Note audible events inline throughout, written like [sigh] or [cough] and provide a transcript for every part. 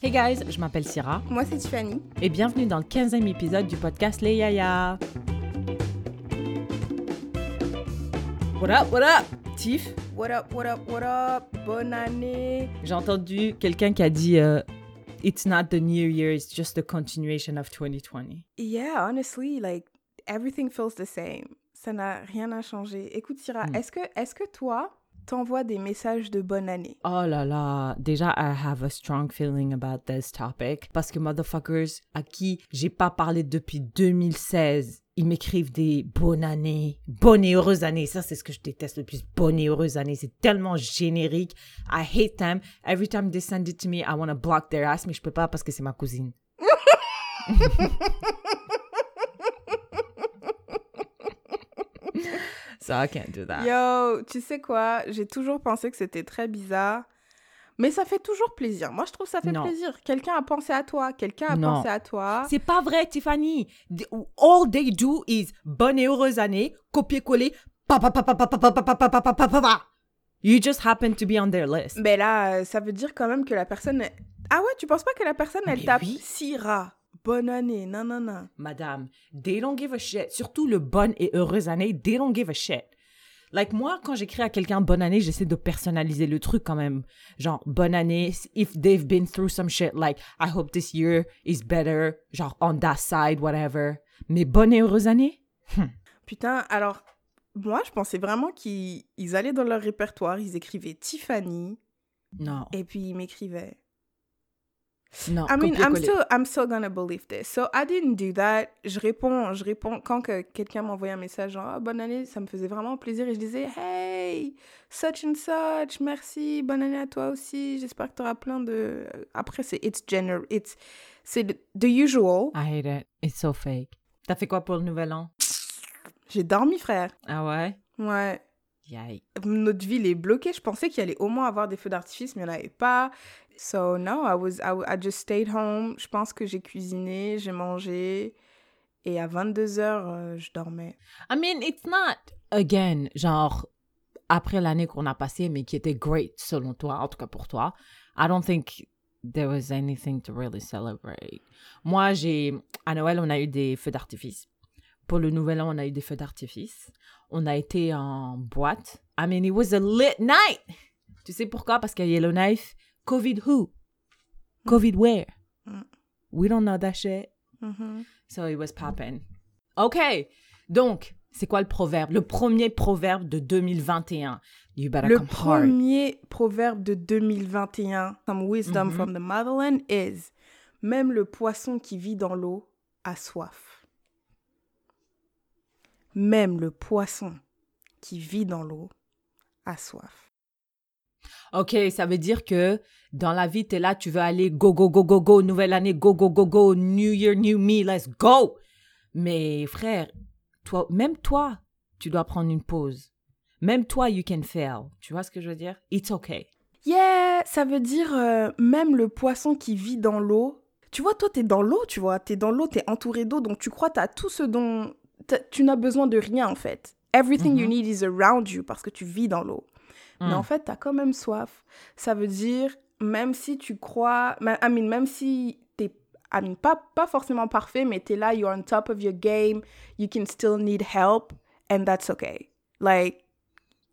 Hey guys, je m'appelle Syrah Moi, c'est Tiffany. et bienvenue dans le 15e épisode du podcast Les Yaya. What up, what up, Tiff? What up, what up, what up? Bonne année. J'ai entendu quelqu'un qui a dit euh, It's not the new year, it's just the continuation of 2020. Yeah, honestly, like, everything feels the same. Ça n'a rien à changer. Écoute, Syrah, Hmm. est-ce que, est que toi, t'envoies des messages de bonne année? Oh là là, déjà, I have a strong feeling about this topic parce que motherfuckers à qui j'ai pas parlé depuis 2016, ils m'écrivent des bonnes années, bonne et heureuse année. Ça, c'est ce que je déteste le plus, bonne et heureuse année. C'est tellement générique. I hate them. Every time they send it to me, I want to block their ass, mais je peux pas parce que c'est ma cousine. [laughs] I can't do that. Yo, tu sais quoi J'ai toujours pensé que c'était très bizarre. Mais ça fait toujours plaisir. Moi, je trouve que ça fait plaisir. Quelqu'un a pensé à toi. Quelqu'un a pensé à toi. C'est pas vrai, Tiffany. All they do is bonne et heureuse année, copier-coller. You just happen to be on their list. Mais là, ça veut dire quand même que la personne. Ah ouais, tu penses pas que la personne, elle tape oui. Syrah bonne année, non, non, non. Madame, they don't give a shit. Surtout le bonne et heureuse année, they don't give a shit. Like moi, quand j'écris à quelqu'un bonne année, j'essaie de personnaliser le truc quand même. Genre, bonne année, if they've been through some shit, like, I hope this year is better, genre, on that side, whatever. Mais bonne et heureuse année? Putain, alors, moi, je pensais vraiment qu'ils ils allaient dans leur répertoire, ils écrivaient Tiffany, Non. et puis ils m'écrivaient. Non. I mean, I'm still, I'm still gonna believe this. So, I didn't do that. Je réponds, je réponds, quand que quelqu'un m'envoyait un message genre, Ah, bonne année, ça me faisait vraiment plaisir, et je disais, hey, such and such, merci, bonne année à toi aussi, j'espère que tu auras plein de... Après, c'est it's general, it's, c'est the, usual. I hate it. It's so fake. T'as fait quoi pour le nouvel an? J'ai dormi, frère. Ah ouais? Ouais. Yikes. notre ville est bloquée. Je pensais qu'il allait au moins avoir des feux d'artifice, mais il n'y en avait pas. So, no, I, was, I, I just stayed home. Je pense que j'ai cuisiné, j'ai mangé. Et à 22h, je dormais. I mean, it's not, again, genre, après l'année qu'on a passée, mais qui était great selon toi, en tout cas pour toi, I don't think there was anything to really celebrate. Moi, j'ai, à Noël, on a eu des feux d'artifice. Pour le nouvel an, on a eu des feux d'artifice. On a été en boîte. I mean, it was a lit night. Tu sais pourquoi? Parce qu'à Yellowknife, COVID who? COVID where? Mm. We don't know that shit. Mhm. So it was poppin'. OK. Donc, c'est quoi le proverbe? Le premier proverbe de 2021. You better Le come hard. premier proverbe de 2021, some wisdom Mhm. from the motherland, is Même le poisson qui vit dans l'eau a soif. Même le poisson qui vit dans l'eau a soif. OK, ça veut dire que dans la vie, t'es là, tu veux aller go, go, go, go, go, nouvelle année, go, go, go, go, new year, new me, let's go. Mais frère, toi, même toi, tu dois prendre une pause. Même toi, you can fail. Tu vois ce que je veux dire? It's okay. Yeah, ça veut dire euh, même le poisson qui vit dans l'eau. Tu vois, toi, t'es dans l'eau, tu vois. T'es dans l'eau, t'es entouré d'eau, donc tu crois t'as tout ce dont... Tu n'as besoin de rien, en fait. Everything you Mhm. need is around you parce que tu vis dans l'eau. Mais Mm. en fait, t'as quand même soif. Ça veut dire, même si tu crois... I mean, même si t'es... I mean, pas, pas forcément parfait, mais t'es là, you're on top of your game, you can still need help, and that's okay. Like,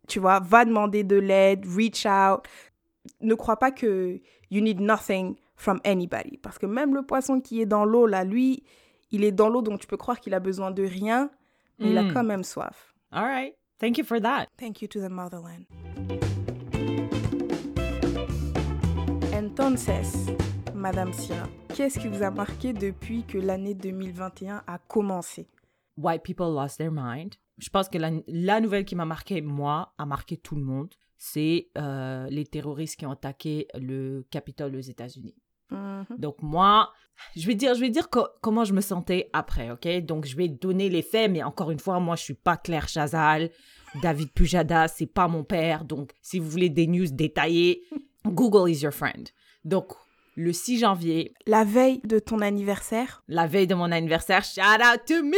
tu vois, va demander de l'aide, reach out. Ne crois pas que you need nothing from anybody. Parce que même le poisson qui est dans l'eau, là, lui, il est dans l'eau, donc tu peux croire qu'il a besoin de rien, mais il a Mm. quand même soif. All right. Thank you for that. Thank you to the motherland. Entonces, Madame Syrah, qu'est-ce qui vous a marqué depuis que l'année 2021 a commencé? White people lost their mind. Je pense que la, la nouvelle qui m'a marqué, moi, a marqué tout le monde, c'est euh, les terroristes qui ont attaqué le Capitole aux États-Unis. Mhm. Donc moi, je vais dire, je vais dire co- comment je me sentais après, ok? Donc je vais donner les faits, mais encore une fois, moi je suis pas Claire Chazal, David Pujada, c'est pas mon père. Donc si vous voulez des news détaillées, Google is your friend. Donc le 6 janvier, La veille de ton anniversaire la veille de mon anniversaire, shout out to me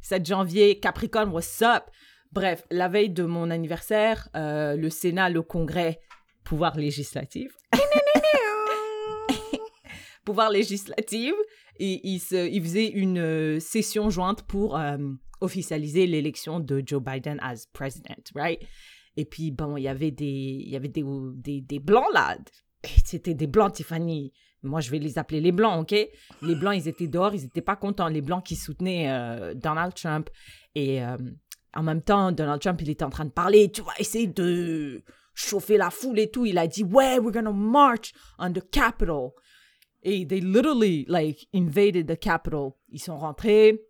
7 janvier, Capricorne, what's up? Bref, la veille de mon anniversaire, euh, le Sénat, le Congrès, pouvoir législatif, [laughs] pouvoir législatif. Et il, se, il faisait une euh, session jointe pour euh, officialiser l'élection de Joe Biden as president, right? Et puis, bon, il y avait des, il y avait des, des, des blancs là. C'était des blancs, Tiffany. Moi, je vais les appeler les blancs, OK? Les blancs, ils étaient dehors, ils n'étaient pas contents. Les blancs qui soutenaient euh, Donald Trump. Et en même temps, Donald Trump, il était en train de parler, tu vois, essayer de chauffer la foule et tout. Il a dit, ouais, we're gonna march on the Capitol. Et they literally, like, invaded the Capitol. Ils sont rentrés,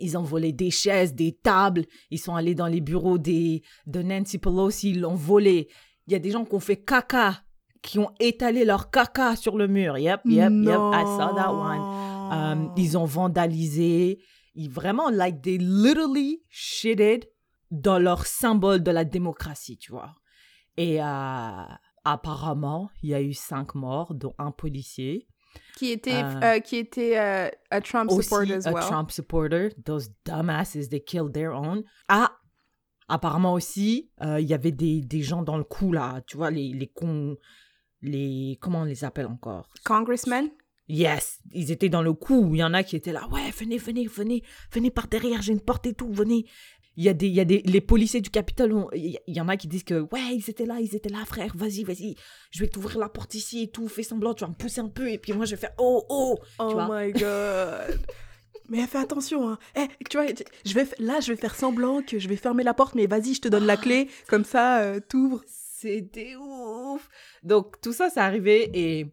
ils ont volé des chaises, des tables, ils sont allés dans les bureaux des, de Nancy Pelosi, ils l'ont volé. Il y a des gens qui ont fait caca, qui ont étalé leur caca sur le mur. Yep, yep, yep, I saw that one. Um, ils ont vandalisé. Ils vraiment, like, they literally shitted dans leur symbole de la démocratie, tu vois. Et euh, apparemment, il y a eu cinq morts, dont un policier. Qui était, euh, euh, qui était a Trump supporter as well. a Trump supporter. Those dumbasses, they killed their own. Ah, apparemment aussi, il y avait des, des, gens dans le coup, là, tu vois, les, les cons, les, comment on les appelle encore? Congressmen? Yes, ils étaient dans le coup. Il y en a qui étaient là, ouais, venez, venez, venez, venez par derrière, j'ai une porte et tout, venez. Il y a des, il y a des, les policiers du Capitole, il y en a qui disent que, ouais, ils étaient là, ils étaient là, frère, vas-y, vas-y, je vais t'ouvrir la porte ici et tout, fais semblant, tu vas me pousser un peu, et puis moi je vais faire, oh, oh, oh my god. [laughs] mais fais attention, hein. Eh, tu vois, je vais, là, je vais faire semblant que je vais fermer la porte, mais vas-y, je te donne la clé, comme ça, euh, t'ouvres. C'était ouf. Donc, tout ça, c'est arrivé et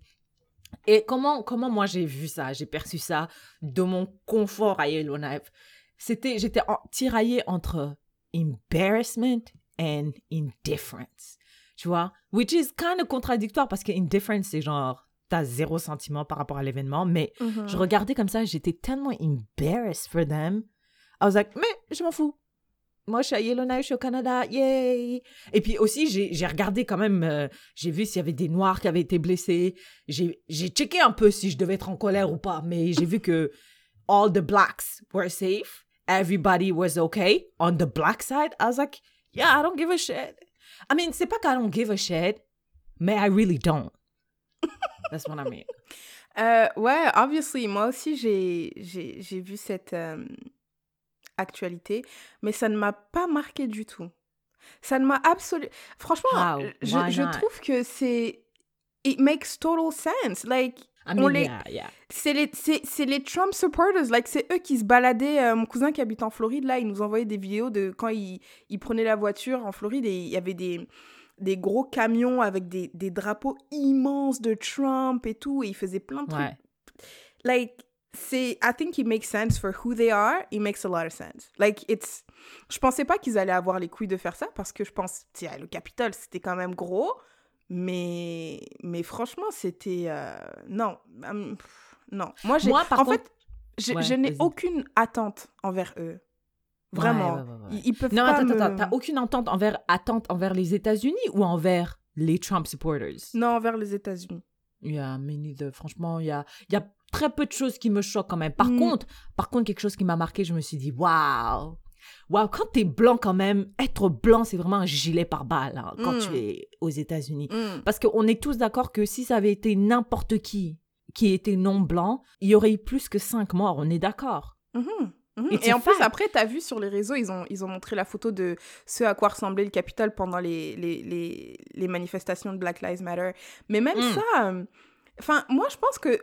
et comment, comment moi j'ai vu ça, j'ai perçu ça de mon confort à Yellowknife C'était, j'étais tiraillée entre embarrassment and indifference. Tu vois? Which is kind of contradictoire parce que indifference, c'est genre, t'as zéro sentiment par rapport à l'événement, mais mm-hmm. je regardais comme ça, j'étais tellement embarrassed for them. I was like, mais je m'en fous moi, je suis à Yellowknife, je suis au Canada, yay! Et puis aussi, j'ai regardé quand même, euh, j'ai vu s'il y avait des Noirs qui avaient été blessés. J'ai checké un peu si je devais être en colère ou pas, mais j'ai vu que all the blacks were safe. Everybody was okay on the black side. I was like, yeah, I don't give a shit. I mean, c'est pas qu'I don't give a shit, mais I really don't. [laughs] That's what I mean. Euh, ouais, obviously, moi aussi, j'ai vu cette... Euh, actualité, mais ça ne m'a pas marqué du tout. Ça ne m'a absolument... Franchement, je, je trouve que c'est... It makes total sense. Like, les... C'est les, les, Trump supporters. Like, c'est eux qui se baladaient. Euh, mon cousin qui habite en Floride, là, il nous envoyait des vidéos de quand il, il prenait la voiture en Floride et il y avait des, des gros camions avec des, des drapeaux immenses de Trump et tout. Et il faisait plein de trucs. Like, c'est I think it makes sense for who they are. It makes a lot of sense. Like it's je pensais pas qu'ils allaient avoir les couilles de faire ça parce que je pense tiens, le Capitole c'était quand même gros. Mais mais franchement c'était euh, non. Hum, non. Moi j'ai en fait je, n'ai aucune attente envers eux. Vraiment. ils, peuvent non, pas attends, attends, t'as aucune attente envers attente envers les États-Unis ou envers les Trump supporters? Non envers les États-Unis. Yeah, mais neither. Franchement, il y a, y a très peu de choses qui me choquent quand même. Par mm. contre, par contre, quelque chose qui m'a marqué, je me suis dit, waouh, waouh, quand t'es blanc quand même, être blanc, c'est vraiment un gilet par balle hein, quand tu mm. es aux États-Unis. Mm. Parce qu'on est tous d'accord que si ça avait été n'importe qui qui était non blanc, il y aurait eu plus que cinq morts. On est d'accord. Mm-hmm. Mm-hmm. Et en plus, après, tu as vu sur les réseaux, ils ont, ils ont montré la photo de ce à quoi ressemblait le Capitole pendant les, les, les, les manifestations de Black Lives Matter. Mais même ça, euh, enfin, moi, je pense que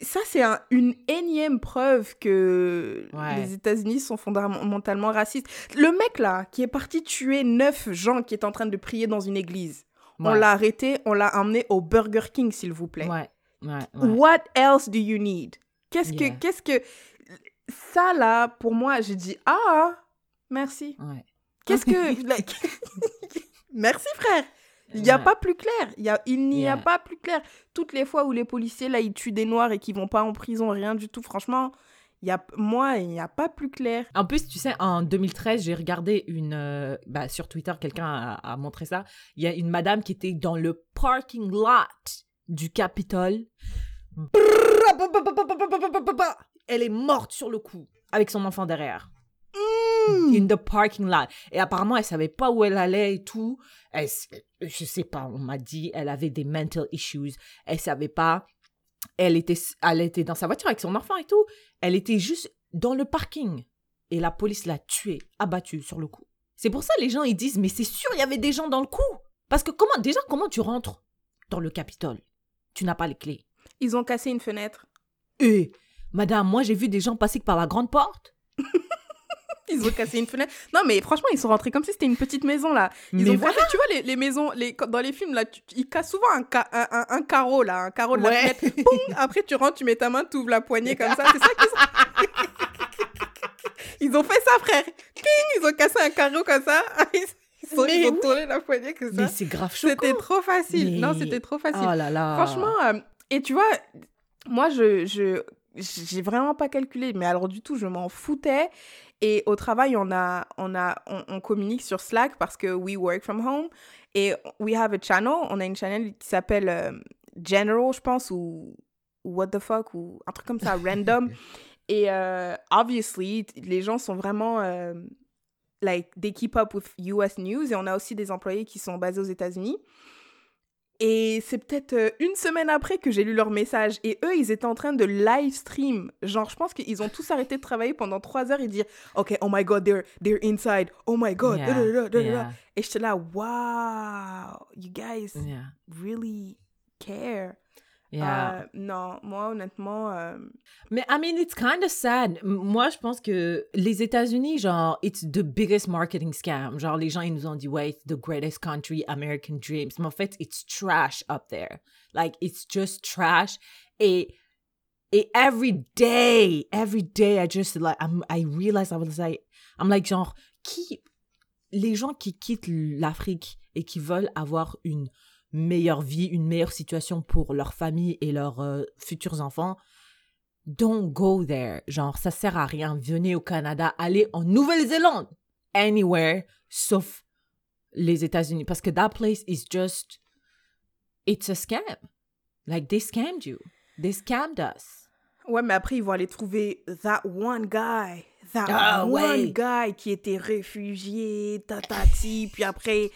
ça, c'est une énième preuve que les États-Unis sont fondamentalement racistes. Le mec là, qui est parti tuer neuf gens qui étaient en train de prier dans une église, on l'a arrêté, on l'a emmené au Burger King, s'il vous plaît. What else do you need? Qu'est-ce que, qu'est-ce que, ça là, pour moi, j'ai dit ah, merci. Qu'est-ce que, [laughs] [laughs] merci frère. Il n'y a pas plus clair. Il, y a, il n'y a pas plus clair. Toutes les fois où les policiers, là, ils tuent des noirs et qui vont pas en prison, rien du tout, franchement, y a, moi, il n'y a pas plus clair. En plus, tu sais, en 2013, j'ai regardé une... Euh, bah, sur Twitter, quelqu'un a, montré ça. Il y a une madame qui était dans le parking lot du Capitole. Elle est morte sur le coup, avec son enfant derrière. In the parking lot. Et apparemment, elle savait pas où elle allait et tout. Elle, je sais pas, on m'a dit, elle avait des mental issues. Elle savait pas elle était, elle était dans sa voiture avec son enfant et tout. Elle était juste dans le parking. Et la police l'a tuée, abattue sur le coup. C'est pour ça les gens ils disent mais c'est sûr il y avait des gens dans le coup. Parce que comment déjà comment tu rentres dans le Capitole? Tu n'as pas les clés. Ils ont cassé une fenêtre. Et madame, moi j'ai vu des gens passer par la grande porte. [laughs] Ils ont cassé une fenêtre. Non, mais franchement, ils sont rentrés comme si c'était une petite maison, là. Ils Mais ont voilà. cassé- tu vois, les, les maisons, les, dans les films, là, tu- ils cassent souvent un, ca- un, un- un carreau, là, un carreau de la fenêtre. Boum Après, tu rentres, tu mets ta main, tu ouvres la poignée comme ça. C'est ça qu'ils ont... [laughs] ils ont fait ça, frère. Ping Ils ont cassé un carreau comme ça. [laughs] Ils ont, ils ont oui. tourné la poignée comme ça. Mais c'est grave choquant. C'était trop facile. Non, c'était trop facile. Oh là là. Franchement, euh, et tu vois, moi, je, je, j'ai vraiment pas calculé, mais alors du tout, je m'en foutais. Et au travail, on a, on a, on, on communique sur Slack parce que we work from home et we have a channel. On a une channel qui s'appelle euh, General, je pense, ou, ou What the fuck, ou un truc comme ça, [laughs] random. Et euh, obviously, les gens sont vraiment euh, like they keep up with US news et on a aussi des employés qui sont basés aux États-Unis. Et c'est peut-être euh, une semaine après que j'ai lu leur message. Et eux, ils étaient en train de live stream. Genre, je pense qu'ils ont tous arrêté de travailler pendant trois heures et dire Ok, oh my god, they're, they're inside. Oh my god. Yeah, da, da, da, da, da. yeah, Et j'étais là, wow, you guys yeah, really care. Yeah. Euh, non, moi, honnêtement. euh, Mais I mean, it's kind of sad. Moi, je pense que les États-Unis, genre, it's the biggest marketing scam. Genre, les gens, ils nous ont dit, ouais, it's the greatest country, American dreams. Mais en fait, it's trash up there. Like, it's just trash. Et, et every day, every day, I just, like, I'm, I realize I was like, I'm like, genre, qui, les gens qui quittent l'Afrique et qui veulent avoir une meilleure vie, une meilleure situation pour leur famille et leurs euh, futurs enfants, don't go there. Genre, ça sert à rien. Venez au Canada, allez en Nouvelle-Zélande. Anywhere, sauf les États-Unis. Parce que that place is just, it's a scam. Like, they scammed you. They scammed us. Ouais, mais après, ils vont aller trouver that one guy. That Ah, one ouais. guy qui était réfugié, tatati. puis après,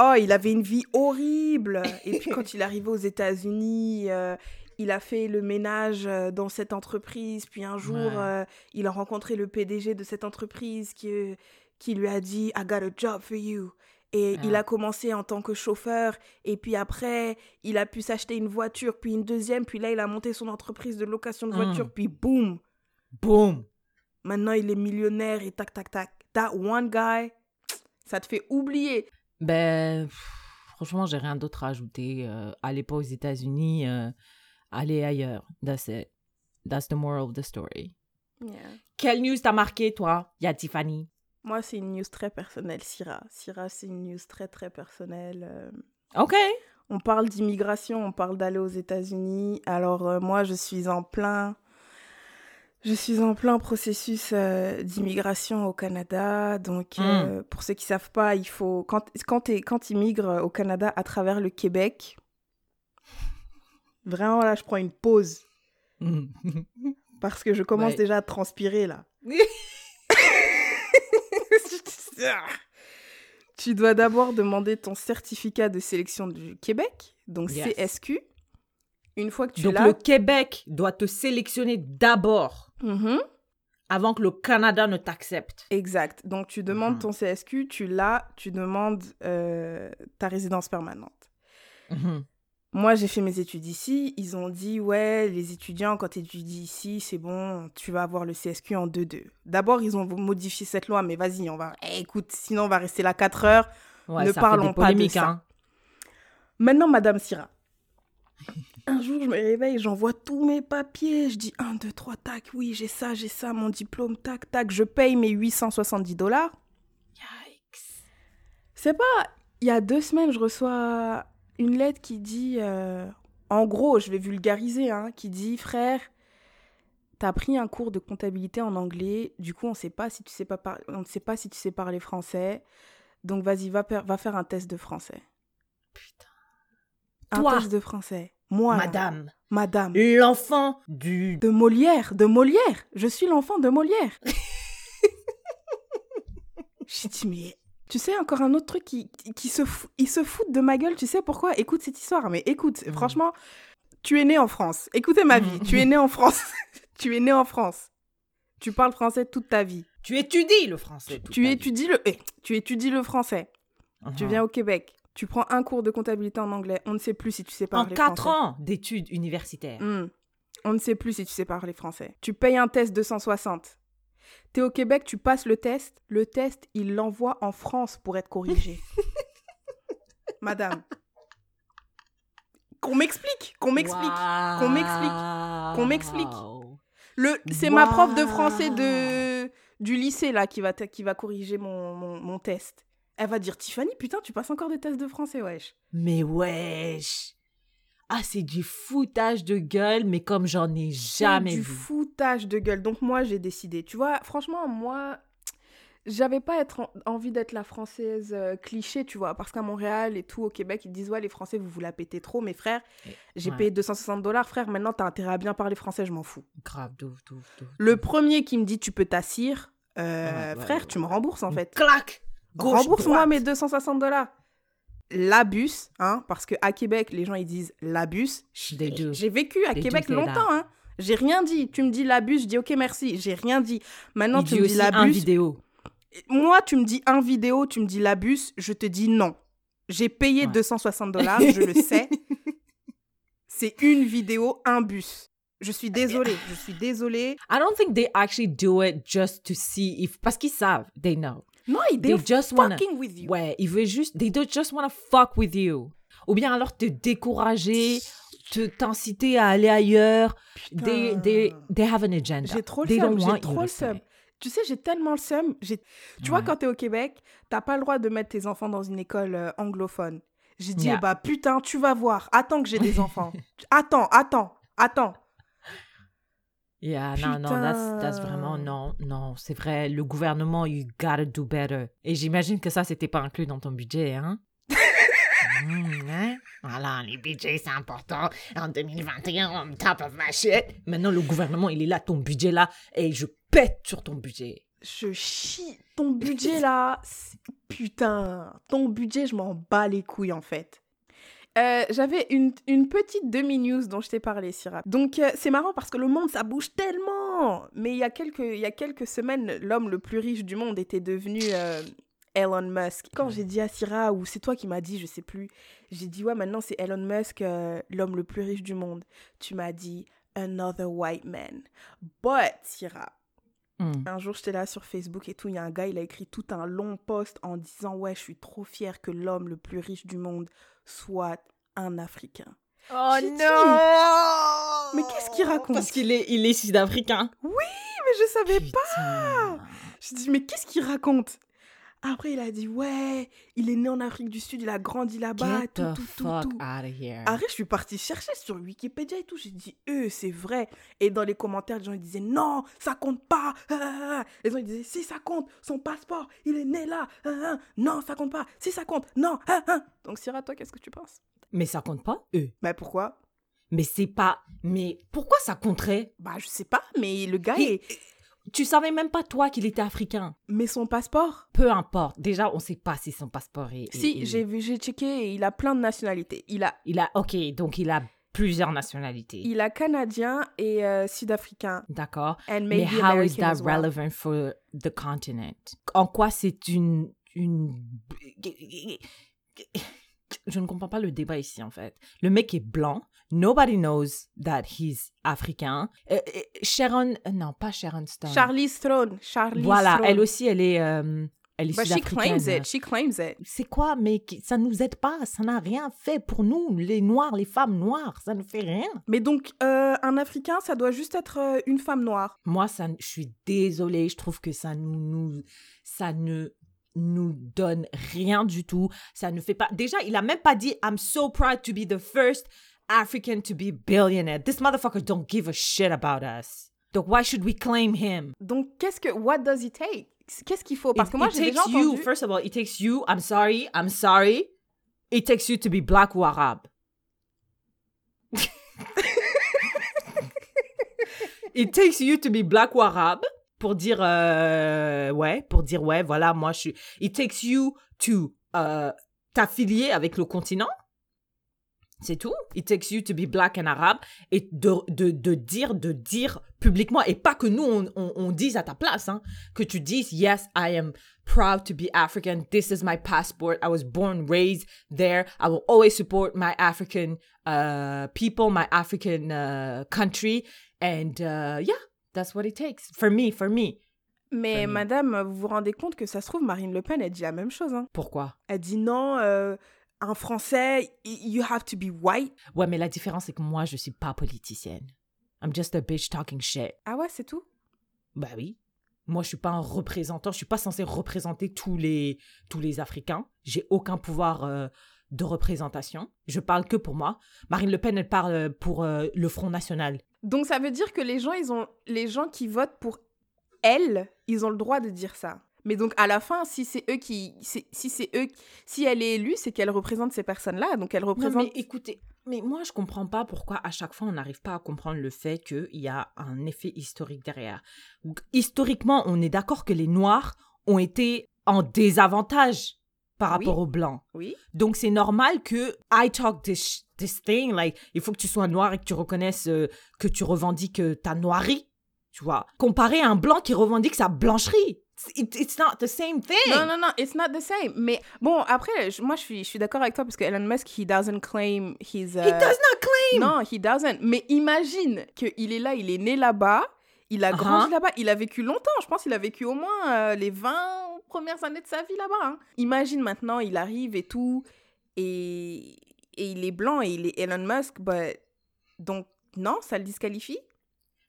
oh, il avait une vie horrible. Et puis quand il est arrivé aux États-Unis, euh, il a fait le ménage euh, dans cette entreprise. Puis un jour, Ouais. euh, il a rencontré le PDG de cette entreprise qui, qui lui a dit I got a job for you. Et il Ah. a commencé en tant que chauffeur. Et puis après, il a pu s'acheter une voiture, puis une deuxième. Puis là, il a monté son entreprise de location de Mm. voiture. Puis boum, Boom. maintenant il est millionnaire et tac, tac, tac. That one guy, [tsk] ça te fait oublier. Ben, pff, franchement, j'ai rien d'autre à ajouter. Euh, allez pas aux États-Unis, euh, allez ailleurs. That's it. That's the moral of the story. Quelle news t'a marqué, toi, Ya Tiffany? Moi, c'est une news très personnelle, Syrah. Syrah, c'est une news très, très personnelle. euh. OK. On parle d'immigration, on parle d'aller aux États-Unis. Alors, euh, moi, je suis en plein. Je suis en plein processus euh, d'immigration au Canada. Donc, euh, pour ceux qui savent pas, il faut. Quand, quand, tu immigres au Canada à travers le Québec, vraiment, là, je prends une pause. Parce que je commence Ouais. déjà à transpirer, là. [laughs] tu dois d'abord demander ton certificat de sélection du Québec, donc Yes. CSQ. Une fois que tu Donc, l'as, le Québec doit te sélectionner d'abord Mhm. avant que le Canada ne t'accepte. exact. Donc tu demandes Mhm. ton CSQ, tu l'as, tu demandes euh, ta résidence permanente. Mhm. Moi, j'ai fait mes études ici. Ils ont dit, ouais, les étudiants, quand tu étudies ici, c'est bon, tu vas avoir le CSQ en 2-2. D'abord, ils ont modifié cette loi, mais vas-y, on va. Eh, écoute, sinon, on va rester là 4 heures. Ouais, Ne ça parlons fait des pas de ça. hein. Maintenant, Madame Syrah. Un jour, je me réveille, j'envoie tous mes papiers. Je dis 1, 2, 3, tac, oui, j'ai ça, j'ai ça, mon diplôme, tac, tac. Je paye mes 870 dollars. Yikes. C'est pas. Il y a deux semaines, je reçois une lettre qui dit. euh, en gros, je vais vulgariser, hein, qui dit Frère, t'as pris un cours de comptabilité en anglais. Du coup, on sait pas si tu sais pas par- on ne sait pas si tu sais parler français. Donc, vas-y, va, per- va faire un test de français. Putain. Un Toi. test de français. Moi. Madame, Madame. l'enfant du... De Molière, de Molière. Je suis l'enfant de Molière. [laughs] J'ai dit, mais tu sais, encore un autre truc qui, qui se, fout, il se fout de ma gueule. Tu sais pourquoi? Écoute cette histoire, mais écoute, Mhm. franchement, Tu es né en France. Écoutez ma vie. tu es né en France. [laughs] tu es né en France. Tu parles français toute ta vie. Tu étudies le français. toute Tu ta vie. étudies le, eh, tu étudies le français. Tu Uh-huh. viens au Québec. Tu prends un cours de comptabilité en anglais. On ne sait plus si tu sais En parler 4 français. ans d'études universitaires. Hmm. On ne sait plus si tu sais parler français. Tu payes un test 260. T'es au Québec, tu passes le test. Le test, il l'envoie en France pour être corrigé. [laughs] Madame. Qu'on m'explique, qu'on m'explique. qu'on m'explique, qu'on m'explique. Le, c'est ma prof de français de du lycée là qui va qui va corriger mon, mon, mon test. Elle va dire Tiffany, putain, tu passes encore des tests de français, wesh. Mais wesh. Ah, c'est du foutage de gueule, mais comme j'en ai jamais du vu. foutage de gueule. Donc moi, j'ai décidé. Tu vois, franchement, moi, j'avais pas être en- envie d'être la française euh, cliché, tu vois, parce qu'à Montréal et tout, au Québec, ils disent ouais, les Français, vous vous la pétez trop. Mais frère, j'ai Ouais. payé 260 dollars, frère. Maintenant, t'as intérêt à bien parler français, je m'en fous. Grave, douf, douf, douf. Le premier qui me dit tu peux t'assire, euh, Ouais, ouais, frère, tu me rembourses en fait. Clac Rembourse-moi mes 260 dollars. L'abus, hein, parce que à Québec, les gens ils disent l'abus. They do. J'ai vécu à They Québec longtemps, hein. J'ai rien dit. Tu me dis l'abus, je dis ok merci. J'ai rien dit. Maintenant Il tu dit me dis un l'abus. vidéo. Moi tu me dis un vidéo, tu me dis l'abus, je te dis non. J'ai payé Ouais. 260 dollars, [laughs] je le sais. C'est une vidéo, un bus. Je suis désolée, je suis désolée. I don't think they actually do it just to see if... Parce qu'ils savent, they know. Non, ils They just wanna- fucking with you. Ouais, ils veulent juste... They don't just wanna fuck with you. Ou bien alors te décourager, te t'inciter à aller ailleurs. They, they, they have an agenda. J'ai trop le seum, trop le seum. Tu sais, j'ai tellement le seum. Tu vois, quand t'es au Québec, t'as pas le droit de mettre tes enfants dans une école euh, anglophone. J'ai dit, Yeah. eh bah putain, tu vas voir. Attends que j'ai des [laughs] enfants. attends, attends, attends. Yeah, non, non, that's, that's vraiment non, non, c'est vrai. Le gouvernement, you gotta do better. Et j'imagine que ça, c'était pas inclus dans ton budget, hein? [laughs] Hmm, hein? Voilà, les budgets, c'est important. En 2021, on top of my shit. Maintenant, le gouvernement, il est là, ton budget là, et je pète sur ton budget. Je chie. Ton budget là, putain, ton budget, je m'en bats les couilles en fait. Euh, J'avais une, une petite demi-news dont je t'ai parlé, Syrah. Donc, euh, c'est marrant parce que le monde, ça bouge tellement. Mais il y a quelques, il y a quelques semaines, l'homme le plus riche du monde était devenu euh, Elon Musk. Quand j'ai dit à Syrah, ou c'est toi qui m'as dit, je sais plus, j'ai dit, ouais, maintenant c'est Elon Musk, l'homme le plus riche du monde. Tu m'as dit, another white man. But, Syrah, Hmm. un jour, j'étais là sur Facebook et tout. Il y a un gars, il a écrit tout un long post en disant Ouais, je suis trop fier que l'homme le plus riche du monde soit un Africain. Oh J'ai dit, non! Mais qu'est-ce qu'il raconte Parce qu'il est, il est sud-africain. Mais je savais pas. Je dis Mais qu'est-ce qu'il raconte? Après, il a dit Ouais, il est né en Afrique du Sud, il a grandi là-bas, Get tout, the tout, tout, fuck tout. out of here. Après, je suis partie chercher sur Wikipédia et tout. J'ai dit, eux, c'est vrai. Et dans les commentaires, les gens ils disaient, non, ça compte pas. Ah, ah, ah. Les gens ils disaient, si ça compte, son passeport, il est né là. Non, ça compte pas. Si ça compte, non. Donc, Syrah, toi, qu'est-ce que tu penses? Mais ça compte pas, eux. Bah, pourquoi? Mais c'est pas. Mais pourquoi ça compterait? Bah, je sais pas, mais le gars, est... Tu savais même pas, toi, qu'il était africain. mais son passeport? Peu importe. Déjà, on sait pas si son passeport est. Si, est- j'ai vu, j'ai checké, et il a plein de nationalités. Il a, Il a. Ok, donc il a plusieurs nationalités. il a canadien et euh, sud-africain. D'accord. And Mais how is that well. relevant for the continent? En quoi c'est une. une... Je ne comprends pas le débat ici, en fait. Le mec est blanc. Nobody knows that he's africain. Euh, euh, Sharon. euh, Non, pas Sharon Stone. Charlize Theron. Charlize Voilà, elle aussi, elle est. elle est But she claims it. She claims it. C'est quoi, mais ça nous aide pas, ça n'a rien fait pour nous, les Noirs, les femmes noires, ça ne fait rien. Mais donc, un Africain, ça doit juste être une femme noire. Moi, ça, je suis désolée, je trouve que ça nous, nous, ça ne nous donne rien du tout. Ça ne fait pas. Déjà, il a même pas dit I'm so proud to be the first African to be billionaire. This motherfucker don't give a shit about us. Donc why should we claim him? Donc, qu'est-ce que... What does it take? Qu'est-ce qu'il faut? Parce It- que moi, j'ai déjà takes you, entendu... first of all, it takes you, I'm sorry, I'm sorry. It takes you to be black ou arabe. [laughs] it takes you to be black ou arabe pour dire, euh, ouais, pour dire, ouais, voilà, moi je suis. It takes you to euh, t'affilier avec le continent. C'est tout. It takes you to be black and Arab et de, de, de dire, de dire publiquement et pas que nous on, on, on dise à ta place, hein, que tu dises yes, I am proud to be African. This is my passport. I was born, raised there. I will always support my African uh, people, my African uh, country, and uh, yeah, that's what it takes for me. For me. Mais madame, vous vous rendez compte que ça se trouve, Marine Le Pen, elle dit la même chose. Hein. Pourquoi? Elle dit non, euh, un Français, you have to be white. Ouais, mais la différence c'est que moi je suis pas politicienne. I'm just a bitch talking shit. Ah ouais, c'est tout? Bah oui. Moi, je suis pas un représentant. Je suis pas censé représenter tous les tous les Africains. J'ai aucun pouvoir euh, de représentation. Je parle que pour moi. Marine Le Pen, elle parle pour euh, le Front National. Donc ça veut dire que les gens, ils ont, les gens qui votent pour elle, ils ont le droit de dire ça. Mais donc à la fin, si c'est eux qui, si c'est eux, si elle est élue, c'est qu'elle représente ces personnes-là. Donc elle Non, représente. mais écoutez, mais moi, je comprends pas pourquoi à chaque fois on n'arrive pas à comprendre le fait qu'il y a un effet historique derrière. Donc, Historiquement, on est d'accord que les Noirs ont été en désavantage par Oui. rapport aux Blancs. Oui. Donc c'est normal que I talk this this thing like il faut que tu sois noir et que tu reconnaisses euh, que tu revendiques euh, ta noirie, tu vois. Comparé à un blanc qui revendique sa blancherie. It- it's not the same thing. Non, non, non, it's not the same. Mais bon, après, je- moi, je suis, je suis d'accord avec toi parce que Elon Musk, he doesn't claim his. He does not claim. Non, he doesn't. Mais imagine qu'il est là, il est né là-bas, il a grandi Uh-huh. là-bas, il a vécu longtemps. Je pense qu'il a vécu au moins euh, les 20 premières années de sa vie là-bas. hein. Imagine maintenant, il arrive et tout, et, il est blanc et il est Elon Musk. but- donc, non, ça le disqualifie?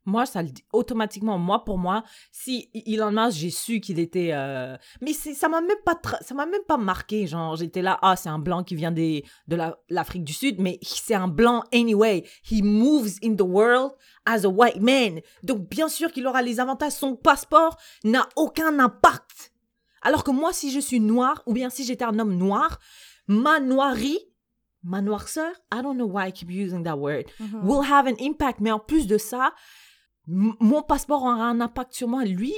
Moi, ça le dit automatiquement. Moi, pour moi, si Elon Musk, j'ai su qu'il était. euh, Mais ça m'a même pas, ça m'a même pas marqué. Genre, j'étais là, ah, c'est un blanc qui vient des, de la- l'Afrique du Sud, mais c'est un blanc anyway. He moves in the world as a white man. Donc, bien sûr qu'il aura les avantages. Son passeport n'a aucun impact. Alors que moi, si je suis noir, ou bien si j'étais un homme noir, ma noirie, ma noirceur, I don't know why I keep using that word, will have an impact. Mais en plus de ça, mon passeport aura un impact sur moi. Lui,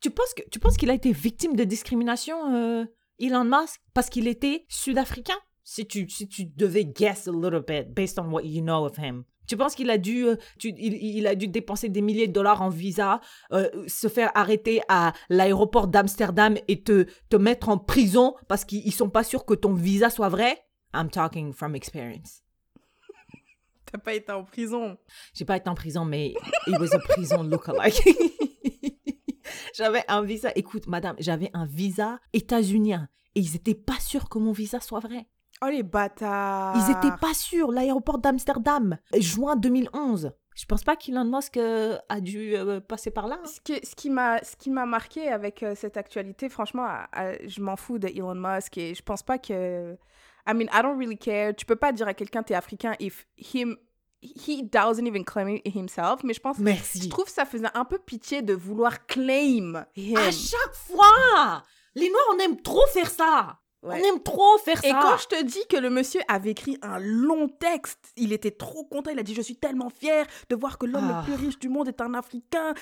tu penses que tu penses qu'il a été victime de discrimination, euh, Elon Musk, parce qu'il était sud-africain? Si tu, si tu devais guess a little bit based on what you know of him. Tu penses qu'il a dû, euh, tu- il, il a dû dépenser des milliers de dollars en visa, euh, se faire arrêter à l'aéroport d'Amsterdam et te, te mettre en prison parce qu'ils ils sont pas sûrs que ton visa soit vrai? I'm talking from experience. [laughs] T'as pas été en prison. J'ai pas été en prison, mais it was a prison lookalike. [laughs] j'avais un visa. Écoute, madame, j'avais un visa états-unien et ils étaient pas sûrs que mon visa soit vrai. Oh les bâtards Ils étaient pas sûrs. L'aéroport d'Amsterdam, juin 2011. Je pense pas qu'Elon Musk euh, a dû euh, passer par là. hein. Ce qui, ce qui m'a ce qui m'a marqué avec euh, cette actualité, franchement, à- à- je m'en fous de Elon Musk et je pense pas que. I mean, I don't really care. Tu peux pas dire à quelqu'un t'es africain if him he doesn't even claim it himself. Mais je pense, Merci. je trouve ça faisait un peu pitié de vouloir claim him. À chaque fois, les Noirs, on aime trop faire ça. Ouais. On aime trop faire ça. Et quand je te dis que le monsieur avait écrit un long texte, il était trop content. Il a dit Je suis tellement fier de voir que l'homme Ah. le plus riche du monde est un Africain.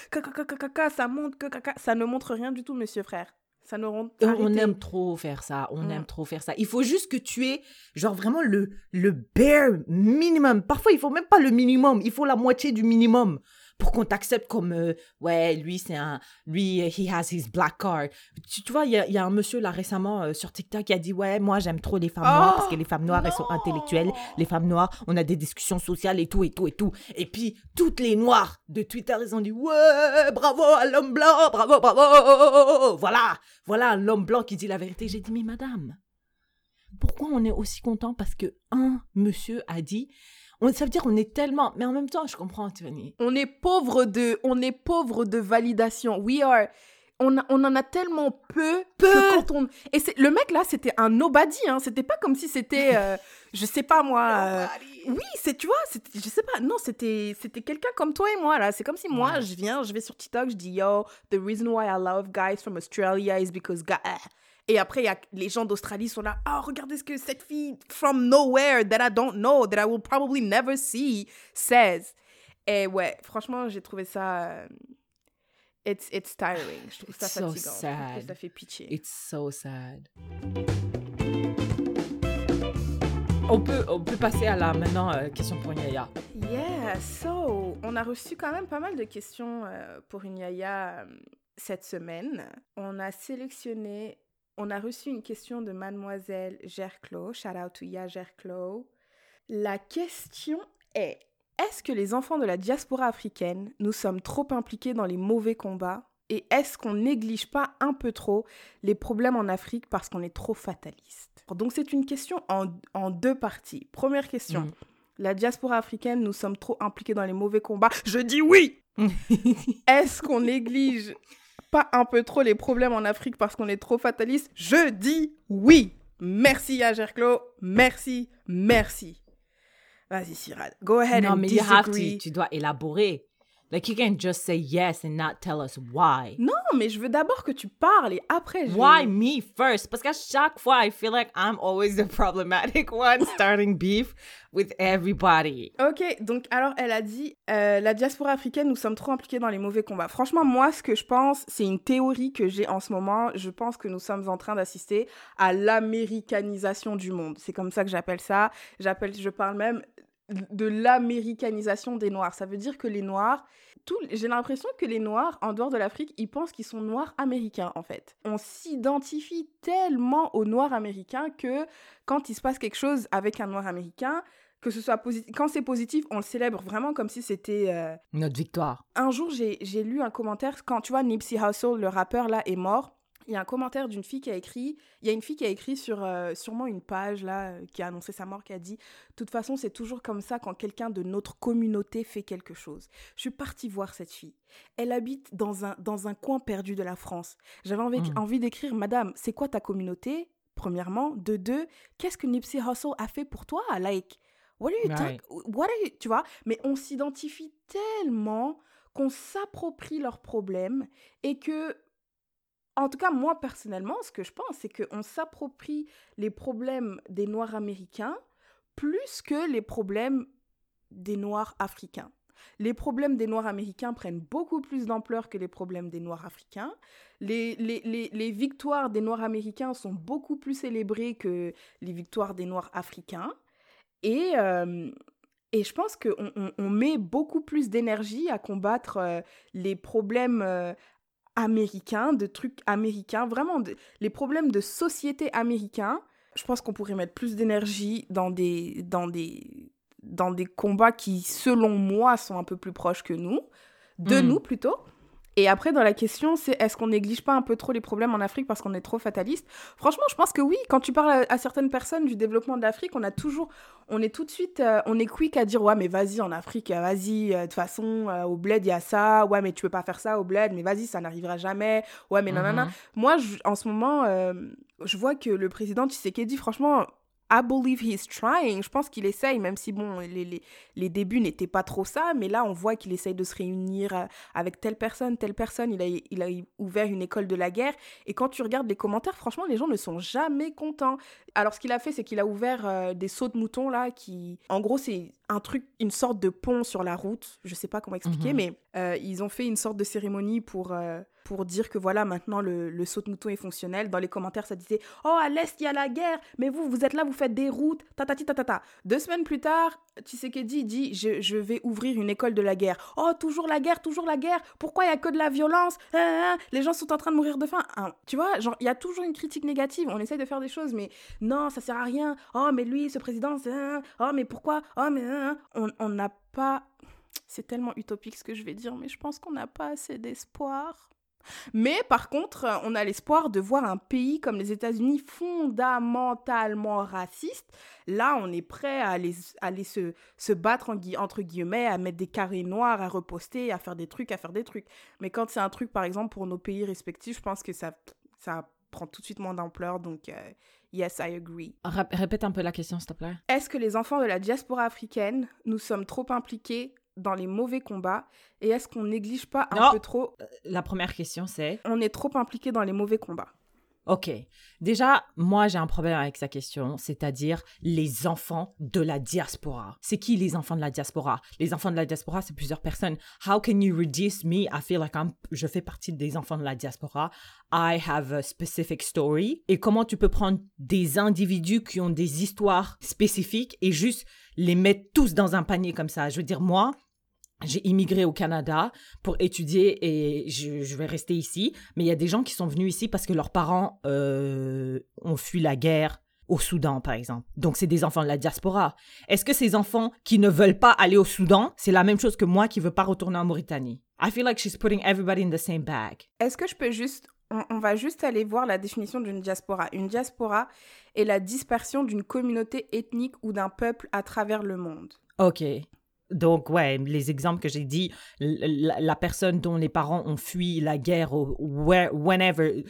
Ça montre que. Ça ne montre rien du tout, monsieur frère. Ça ne montre On arrêtez. aime trop faire ça, on Mm. aime trop faire ça. Il faut juste que tu aies, genre vraiment le, le bare minimum. Parfois, il faut même pas le minimum, il faut la moitié du minimum pour qu'on t'accepte comme, euh, ouais, lui, c'est un, lui, euh, he has his black card. Tu, tu vois, il y a, il y a un monsieur là récemment euh, sur TikTok qui a dit, ouais, moi, j'aime trop les femmes noires parce que les femmes noires, elles sont non. intellectuelles. Les femmes noires, on a des discussions sociales et tout, et tout, et tout. Et puis, toutes les noires de Twitter, ils ont dit, ouais, bravo à l'homme blanc, bravo, bravo. Voilà, voilà l'homme blanc qui dit la vérité. J'ai dit, mais madame, pourquoi on est aussi content parce que un monsieur a dit, on, ça veut dire on est tellement, mais en même temps, je comprends, Tiffany. On est pauvre de, on est pauvre de validation. We are. On, a- on en a tellement peu, Peu. que quand on. Et c'est le mec là, c'était un nobody. Hein. C'était pas comme si c'était, euh, [laughs] je sais pas moi. euh, Oui, c'est tu vois, c'était- je sais pas. Non, c'était c'était quelqu'un comme toi et moi là. C'est comme si moi, Ouais. je viens, je vais sur TikTok, je dis yo, the reason why I love guys from Australia is because ga- ah. Et après, il y a les gens d'Australie sont là. Oh, regardez ce que cette fille from nowhere that I don't know, that I will probably never see, says. Et ouais, franchement, j'ai trouvé ça. euh, It's, it's tiring. Je trouve ça It's so fatigant. Je trouve que sad. ça fait pitié. It's so sad. On peut, on peut passer à la maintenant euh, question pour Yaya. Yeah, so on a reçu quand même pas mal de questions euh, pour une Yaya euh, cette semaine. On a sélectionné, on a reçu une question de Mademoiselle Gerclos. Shout out to Ya Gerclos. La question est est-ce que les enfants de la diaspora africaine, nous sommes trop impliqués dans les mauvais combats? Et est-ce qu'on néglige pas un peu trop les problèmes en Afrique parce qu'on est trop fataliste? Donc c'est une question en, en, deux parties. Première question. Mm. La diaspora africaine, nous sommes trop impliqués dans les mauvais combats? Je dis oui [laughs] Est-ce qu'on néglige pas un peu trop les problèmes en Afrique parce qu'on est trop fataliste Je dis oui Merci Yagerclo, merci, merci. Vas-y, Cyril. Go ahead non, and mais you have to, disagree. tu dois élaborer. Like, you can't just say yes and not tell us why. Non, mais je veux d'abord que tu parles et après je... Why me first? Parce qu'à chaque fois, I feel like I'm always the problematic [laughs] one starting beef with everybody. Ok, donc alors elle a dit euh, la diaspora africaine, nous sommes trop impliqués dans les mauvais combats. Franchement, moi, ce que je pense, c'est une théorie que j'ai en ce moment. Je pense que nous sommes en train d'assister à l'américanisation du monde. C'est comme ça que j'appelle ça. J'appelle, je parle même de l'américanisation des Noirs. Ça veut dire que les Noirs, tout, j'ai l'impression que les Noirs, en dehors de l'Afrique, ils pensent qu'ils sont Noirs américains, en fait. On s'identifie tellement aux Noirs américains que quand il se passe quelque chose avec un Noir américain, que ce soit positif, quand c'est positif, on le célèbre vraiment comme si c'était... euh, Notre victoire. Un jour, j'ai j'ai lu un commentaire, quand tu vois Nipsey Hussle, le rappeur là, est mort, il y a un commentaire d'une fille qui a écrit, il y a une fille qui a écrit sur euh, sûrement une page là, euh, qui a annoncé sa mort, qui a dit, de toute façon, c'est toujours comme ça quand quelqu'un de notre communauté fait quelque chose. Je suis partie voir cette fille. Elle habite dans un, dans un coin perdu de la France. J'avais envie, Mm. envie d'écrire, Madame, c'est quoi ta communauté? Premièrement. De deux, qu'est-ce que Nipsey Hussle a fait pour toi Like, what are you Right. talk- what are you- tu vois? Mais on s'identifie tellement qu'on s'approprie leurs problèmes et que, en tout cas, moi personnellement, ce que je pense, c'est qu'on s'approprie les problèmes des Noirs américains plus que les problèmes des Noirs africains. Les problèmes des Noirs américains prennent beaucoup plus d'ampleur que les problèmes des Noirs africains. Les, les, les, victoires des Noirs américains sont beaucoup plus célébrées que les victoires des Noirs africains. Et, euh, et je pense qu'on on, on met beaucoup plus d'énergie à combattre euh, les problèmes euh, américains, de trucs américains, vraiment de- les problèmes de société américains. Je pense qu'on pourrait mettre plus d'énergie dans des, dans, des, dans des combats qui, selon moi, sont un peu plus proches que nous, de Mm. nous plutôt. Et après, dans la question, c'est est-ce qu'on néglige pas un peu trop les problèmes en Afrique parce qu'on est trop fataliste? Franchement, je pense que oui. Quand tu parles à, à certaines personnes du développement de l'Afrique, on a toujours, on est tout de suite, euh, on est quick à dire ouais, mais vas-y en Afrique, euh, vas-y. euh, De toute façon, euh, au bled il y a ça. Ouais, mais tu peux pas faire ça au bled. Mais vas-y, ça n'arrivera jamais. Ouais, mais nanana. Mhm. Moi, je- en ce moment, je vois que le président Tshisekedi, franchement, I believe he's trying. Je pense qu'il essaye, même si, bon, les, les, les débuts n'étaient pas trop ça, mais là, on voit qu'il essaye de se réunir euh, avec telle personne, telle personne. Il a, il a ouvert une école de la guerre. Et quand tu regardes les commentaires, franchement, les gens ne sont jamais contents. Alors, ce qu'il a fait, c'est qu'il a ouvert euh, des sauts de moutons, là, qui... En gros, c'est un truc, une sorte de pont sur la route. Je sais pas comment expliquer, Mhm. mais euh, ils ont fait une sorte de cérémonie pour, euh, pour dire que voilà, maintenant le, saut de mouton est fonctionnel. Dans les commentaires, ça disait Oh, à l'Est, il y a la guerre, mais vous, vous êtes là, vous faites des routes, tatati. Deux semaines plus tard, Tshisekedi dit je, je vais ouvrir une école de la guerre. Oh, toujours la guerre, toujours la guerre. Pourquoi il y a que de la violence Ah, ah, ah, Les gens sont en train de mourir de faim. Tu vois, genre, il y a toujours une critique négative. On essaye de faire des choses, mais non, ça sert à rien. Oh, mais lui, ce président, c'est. Oh, mais pourquoi Oh, mais. on n'a pas. C'est tellement utopique ce que je vais dire, mais je pense qu'on n'a pas assez d'espoir. Mais par contre, euh, on a l'espoir de voir un pays comme les États-Unis fondamentalement raciste. Là, on est prêt à aller, à aller se, se battre en entre guillemets, à mettre des carrés noirs, à reposter, à faire des trucs, à faire des trucs. Mais quand c'est un truc, par exemple, pour nos pays respectifs, je pense que ça, ça prend tout de suite moins d'ampleur. Donc, euh, yes, I agree. Rép- Répète un peu la question, s'il te plaît. Est-ce que les enfants de la diaspora africaine, nous sommes trop impliqués dans les mauvais combats Et est-ce qu'on néglige pas un Non. peu trop La première question, c'est On est trop impliqués dans les mauvais combats. Ok. Déjà, moi, j'ai un problème avec sa question, c'est-à-dire les enfants de la diaspora. C'est qui les enfants de la diaspora? Les enfants de la diaspora, c'est plusieurs personnes. How can you reduce me? I feel like I'm, je fais partie des enfants de la diaspora. I have a specific story. Et comment tu peux prendre des individus qui ont des histoires spécifiques et juste les mettre tous dans un panier comme ça? Je veux dire, moi, j'ai immigré au Canada pour étudier et je, vais rester ici. Mais il y a des gens qui sont venus ici parce que leurs parents euh, ont fui la guerre au Soudan, par exemple. Donc, c'est des enfants de la diaspora. Est-ce que ces enfants qui ne veulent pas aller au Soudan, c'est la même chose que moi qui ne veux pas retourner en Mauritanie? I feel like she's putting everybody in the same bag. Est-ce que je peux juste... on va juste aller voir la définition d'une diaspora. Une diaspora est la dispersion d'une communauté ethnique ou d'un peuple à travers le monde. OK. Donc, ouais, les exemples que j'ai dit, la, personne dont les parents ont fui la guerre, au, whenever,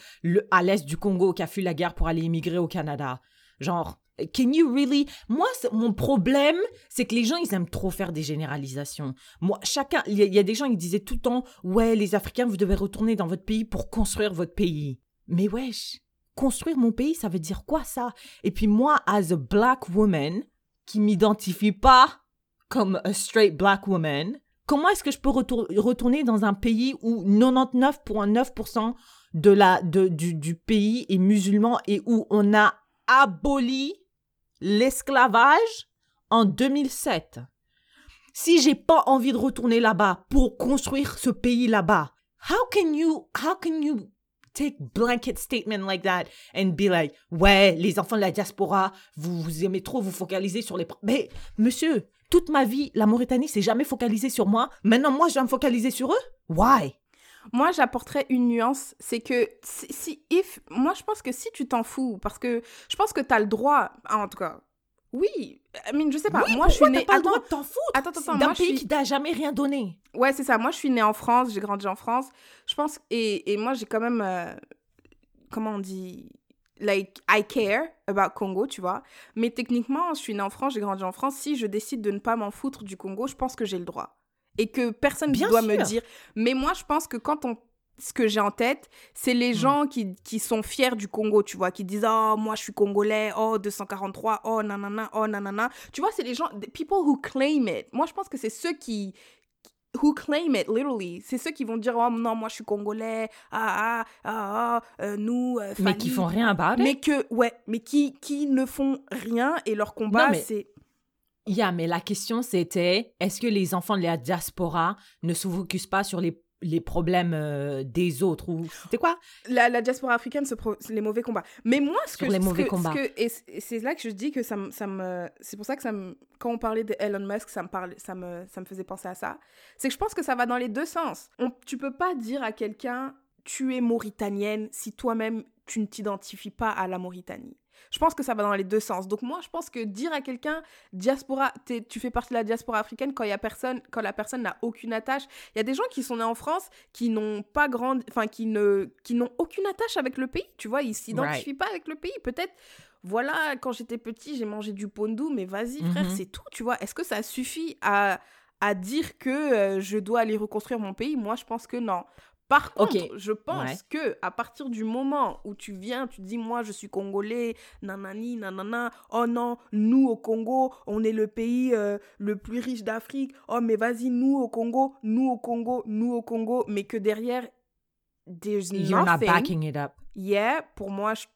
à l'est du Congo, qui a fui la guerre pour aller immigrer au Canada. Genre, can you really? Moi, mon problème, c'est que les gens, ils aiment trop faire des généralisations. Moi, chacun. Il y, a des gens qui disaient tout le temps, ouais, les Africains, vous devez retourner dans votre pays pour construire votre pays. Mais wesh, construire mon pays, ça veut dire quoi ça? Et puis moi, as a black woman, qui m'identifie pas comme a straight black woman, comment est-ce que je peux retourner dans un pays où 99,9% de la, de, du, pays est musulman et où on a aboli l'esclavage en 2007 Si j'ai pas envie de retourner là-bas pour construire ce pays là-bas, how can you, how can you take blanket statement like that and be like, ouais, les enfants de la diaspora, vous, vous aimez trop vous focaliser sur les... Mais, monsieur, toute ma vie, la Mauritanie s'est jamais focalisée sur moi. Maintenant, moi, je vais me focaliser sur eux? Why? Moi, j'apporterais une nuance, c'est que si, if, moi, je pense que si tu t'en fous, parce que je pense que tu as le droit, en tout cas, oui, I je sais pas. moi, je suis née. pas le droit de t'en foutre Attends, attends, D'un pays qui t'a jamais rien donné? Ouais, c'est ça. Moi, je suis née en France, j'ai grandi en France. Je pense. Et, et moi, j'ai quand même. Euh, comment on dit like I care about Congo, tu vois. Mais techniquement, je suis née en France, j'ai grandi en France. Si je décide de ne pas m'en foutre du Congo, je pense que j'ai le droit. Et que personne ne doit me dire. Mais moi, je pense que quand on ce que j'ai en tête, c'est les hmm. gens qui, qui, sont fiers du Congo, tu vois, qui disent Oh, moi je suis congolais, oh, 243, oh, nanana, oh, nanana. Tu vois, c'est les gens, people who claim it. Moi, je pense que c'est ceux qui, who claim it literally. C'est ceux qui vont dire oh non moi je suis congolais. Ah ah ah, ah euh, nous euh, mais qui font rien about mais que ouais mais qui qui ne font rien et leur combat c'est Yeah, mais la question c'était est-ce que les enfants de la diaspora ne se focusent pas sur les les problèmes euh, des autres ou c'était quoi? La, la, diaspora africaine c'est les mauvais combats. Mais moi ce que les mauvais combats. et c'est là que je dis que ça me ça me c'est pour ça que ça me quand on parlait de Elon Musk ça me parle ça me ça me faisait penser à ça. C'est que je pense que ça va dans les deux sens. On, tu peux pas dire à quelqu'un tu es mauritanienne si toi-même tu ne t'identifies pas à la Mauritanie je pense que ça va dans les deux sens. Donc moi, je pense que dire à quelqu'un diaspora, tu fais partie de la diaspora africaine quand il y a personne, quand la personne n'a aucune attache. Il y a des gens qui sont nés en France qui n'ont pas grande, enfin qui ne, qui n'ont aucune attache avec le pays. Tu vois, ils s'identifient pas avec le pays. Peut-être voilà, quand j'étais petit, j'ai mangé du pondou, mais vas-y, frère, mm-hmm. c'est tout, tu vois. Est-ce que ça suffit à, à dire que euh, je dois aller reconstruire mon pays? Moi, je pense que non. Par contre, je pense que à partir du moment où tu viens, tu dis moi je suis congolais, nanani, nanana, oh non, nous au Congo, on est le pays euh, le plus riche d'Afrique. Oh mais vas-y, nous au Congo, nous au Congo, nous au Congo, mais que derrière there's You're not backing it up. Yeah, pour moi je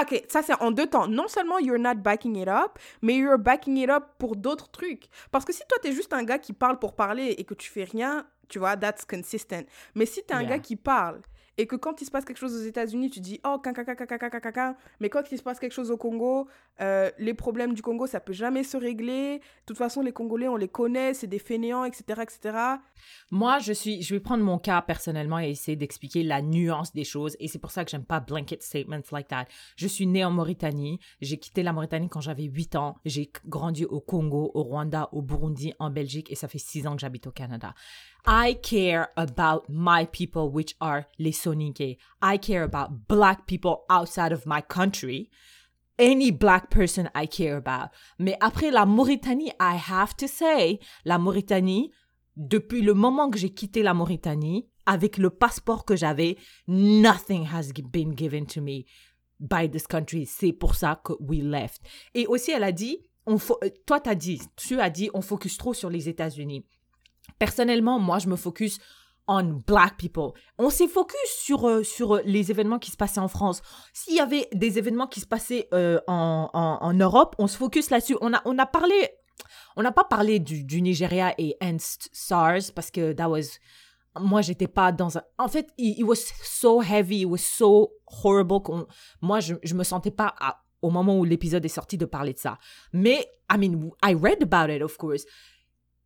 Ok, ça c'est en deux temps. Non seulement you're not backing it up, mais you're backing it up pour d'autres trucs. Parce que si toi t'es juste un gars qui parle pour parler et que tu fais rien, tu vois, that's consistent. Mais si t'es un gars qui parle et que quand il se passe quelque chose aux États-Unis, tu dis oh mais quand il se passe quelque chose au Congo, euh, les problèmes du Congo ça peut jamais se régler. De toute façon, les Congolais on les connaît, c'est des fainéants, etc., etc. Moi, je suis, je vais prendre mon cas personnellement et essayer d'expliquer la nuance des choses et c'est pour ça que j'aime pas blanket statements like that. Je suis née en Mauritanie, j'ai quitté la Mauritanie quand j'avais 8 ans, j'ai grandi au Congo, au Rwanda, au Burundi, en Belgique et ça fait 6 ans que j'habite au Canada. I care about my people, which are les Soninke. I care about black people outside of my country. Any black person I care about. Mais après la Mauritanie, I have to say, la Mauritanie, depuis le moment que j'ai quitté la Mauritanie, avec le passeport que j'avais, nothing has been given to me by this country. C'est pour ça que we left. Et aussi, elle a dit, on toi, t'as dit, tu as dit, on focus trop sur les États-Unis. Personnellement, moi, je me focus on black people. On s'est focus sur, euh, sur euh, les événements qui se passaient en France. S'il y avait des événements qui se passaient euh, en, en, Europe, on se focus là-dessus. On a, on a parlé, on n'a pas parlé du, Nigeria et Ernst SARS parce que that was, moi, j'étais pas dans un, en fait, it, it was so heavy, it was so horrible qu'on, moi, je, je me sentais pas au moment où l'épisode est sorti de parler de ça. Mais, I mean, I read about it, of course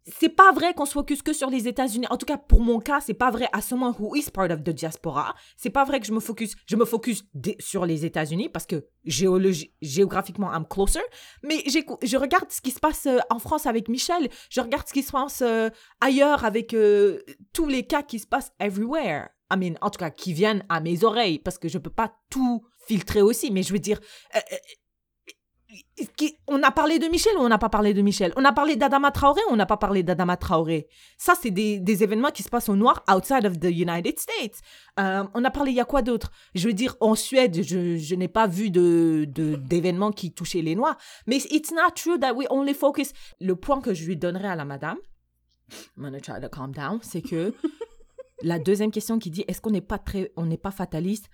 c'est pas vrai qu'on se focus que sur les États-Unis. En tout cas, pour mon cas, c'est pas vrai. À someone who is part of the diaspora, c'est pas vrai que je me focus. Je me focus sur les États-Unis parce que géologi- géographiquement, I'm closer. Mais je regarde ce qui se passe euh, en France avec Michel. Je regarde ce qui se passe euh, ailleurs avec euh, tous les cas qui se passent everywhere. I mean, en tout cas, qui viennent à mes oreilles parce que je peux pas tout filtrer aussi. Mais je veux dire. Qui- on a parlé de Michel ou on n'a pas parlé de Michel? On a parlé d'Adama Traoré ou on n'a pas parlé d'Adama Traoré? Ça, c'est des, des événements qui se passent au noir outside of the United States. Euh, on a parlé, il y a quoi d'autre? Je veux dire, en Suède, je, je n'ai pas vu de, de, d'événements qui touchaient les noirs. Mais it's not true that we only focus. Le point que je lui donnerai à la madame, I'm gonna try to calm down, c'est que [laughs] la deuxième question qui dit est-ce qu'on n'est pas très, on n'est pas fataliste?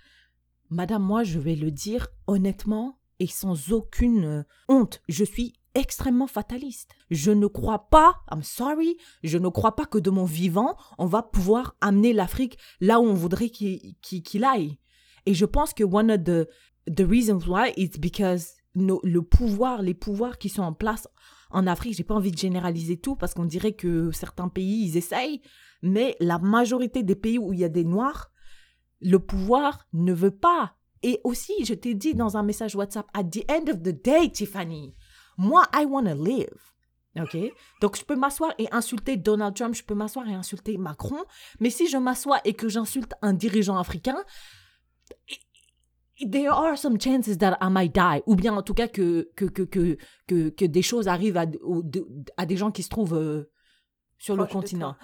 Madame, moi, je vais le dire honnêtement et sans aucune euh, honte. Je suis extrêmement fataliste. Je ne crois pas, I'm sorry, je ne crois pas que de mon vivant, on va pouvoir amener l'Afrique là où on voudrait qu'il aille. Et je pense que one of the, the reasons why it's because no- le pouvoir, les pouvoirs qui sont en place en Afrique, j'ai pas envie de généraliser tout parce qu'on dirait que certains pays, ils essayent, mais la majorité des pays où il y a des Noirs, le pouvoir ne veut pas. Et aussi, je t'ai dit dans un message WhatsApp, at the end of the day, Tiffany, moi, I want to live. OK? Donc, je peux m'asseoir et insulter Donald Trump, je peux m'asseoir et insulter Macron, mais si je m'assois et que j'insulte un dirigeant africain, there are some chances that I might die. Ou bien, en tout cas, que, que, que, que, que, que des choses arrivent à, des gens qui se trouvent euh, sur le Proche continent.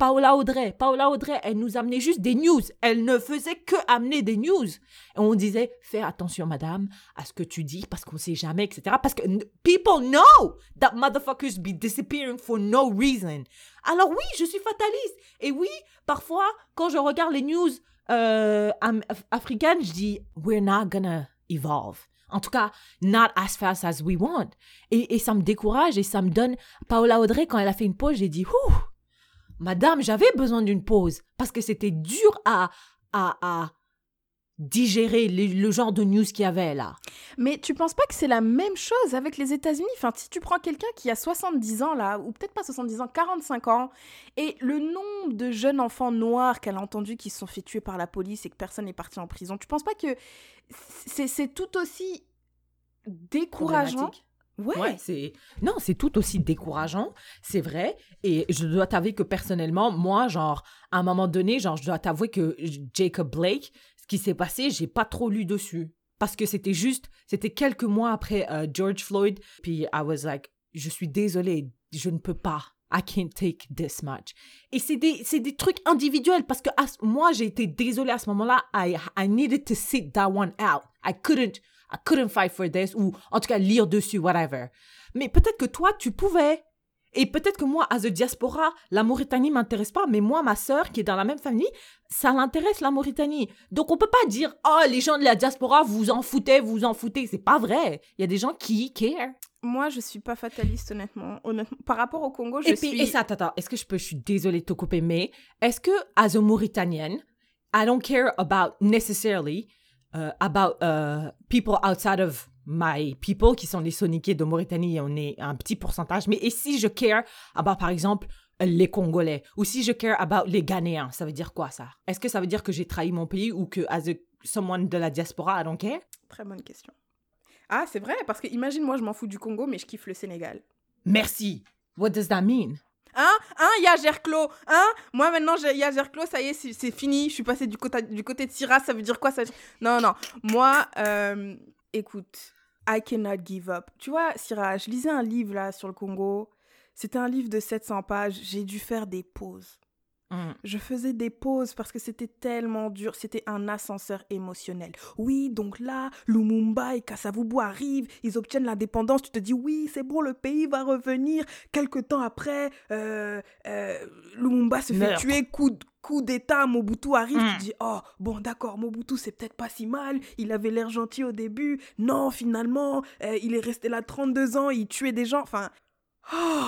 Paola Audrey, Paola Audrey, elle nous amenait juste des news. Elle ne faisait que amener des news. Et on disait, fais attention, madame, à ce que tu dis, parce qu'on sait jamais, etc. Parce que people know that motherfuckers be disappearing for no reason. Alors oui, je suis fataliste. Et oui, parfois, quand je regarde les news euh, africaines, je dis, we're not gonna evolve. En tout cas, not as fast as we want. Et, et ça me décourage et ça me donne... Paola Audrey, quand elle a fait une pause, j'ai dit, ouh, Madame, j'avais besoin d'une pause parce que c'était dur à, à, à digérer le, le genre de news qu'il y avait là. Mais tu penses pas que c'est la même chose avec les États-Unis? Enfin, si tu prends quelqu'un qui a 70 ans là, ou peut-être pas 70 ans, 45 ans, et le nombre de jeunes enfants noirs qu'elle a entendu qui se sont fait tuer par la police et que personne n'est parti en prison, tu penses pas que c'est tout aussi décourageant? Ouais. Ouais, c'est non, c'est tout aussi décourageant, c'est vrai. Et je dois t'avouer que personnellement, moi, genre, à un moment donné, genre, je dois t'avouer que Jacob Blake, ce qui s'est passé, j'ai pas trop lu dessus parce que c'était juste, c'était quelques mois après euh, George Floyd. Puis I was like, je suis désolée, je ne peux pas. I can't take this much. Et c'est des, c'est des trucs individuels parce que à moi, j'ai été désolée à ce moment-là. I, I needed to sit that one out. I couldn't, I couldn't fight for this ou en tout cas lire dessus, whatever. Mais peut-être que toi, tu pouvais. Et peut-être que moi, as a diaspora, la Mauritanie m'intéresse pas, mais moi, ma sœur, qui est dans la même famille, ça l'intéresse, la Mauritanie. Donc, on peut pas dire, oh, les gens de la diaspora, vous en foutez, vous vous en foutez. C'est pas vrai. Il y a des gens qui care. Moi, je suis pas fataliste, honnêtement. honnêtement. Par rapport au Congo, je et puis, suis. et ça, attends, attends, est-ce que je peux, je suis désolée de te couper, mais est-ce que, as a Mauritanienne, I don't care about necessarily uh, about uh, people outside of my people, qui sont les soniqués de Mauritanie, on est un petit pourcentage, mais et si je care about, par exemple, les Congolais, ou si je care about les Ghanéens, ça veut dire quoi, ça? Est-ce que ça veut dire que j'ai trahi mon pays ou que, as a someone de la diaspora, I don't care? Très bonne question. Ah, c'est vrai, parce que imagine, moi, je m'en fous du Congo, mais je kiffe le Sénégal. Merci. What does that mean? Hein? Hein Il y Hein? Moi, maintenant, il y ça y est, c'est fini. Je suis passée du côté, du côté de Syrah, ça veut dire quoi ça Non, non. Moi, euh, écoute, I cannot give up. Tu vois, Syrah, je lisais un livre, là, sur le Congo. C'était un livre de 700 pages. J'ai dû faire des pauses. Mm. Je faisais des pauses parce que c'était tellement dur. C'était un ascenseur émotionnel. Oui, donc là, Lumumba et Kasavubu arrivent, ils obtiennent l'indépendance. Tu te dis, oui, c'est bon, le pays va revenir. Quelque temps après, euh, euh, Lumumba se fait tuer, coup, coup d'État, Mobutu arrive. Mm. Tu te dis, oh, bon, d'accord, Mobutu, c'est peut-être pas si mal. Il avait l'air gentil au début. Non, finalement, euh, il est resté là 32 ans, il tuait des gens. Enfin, oh,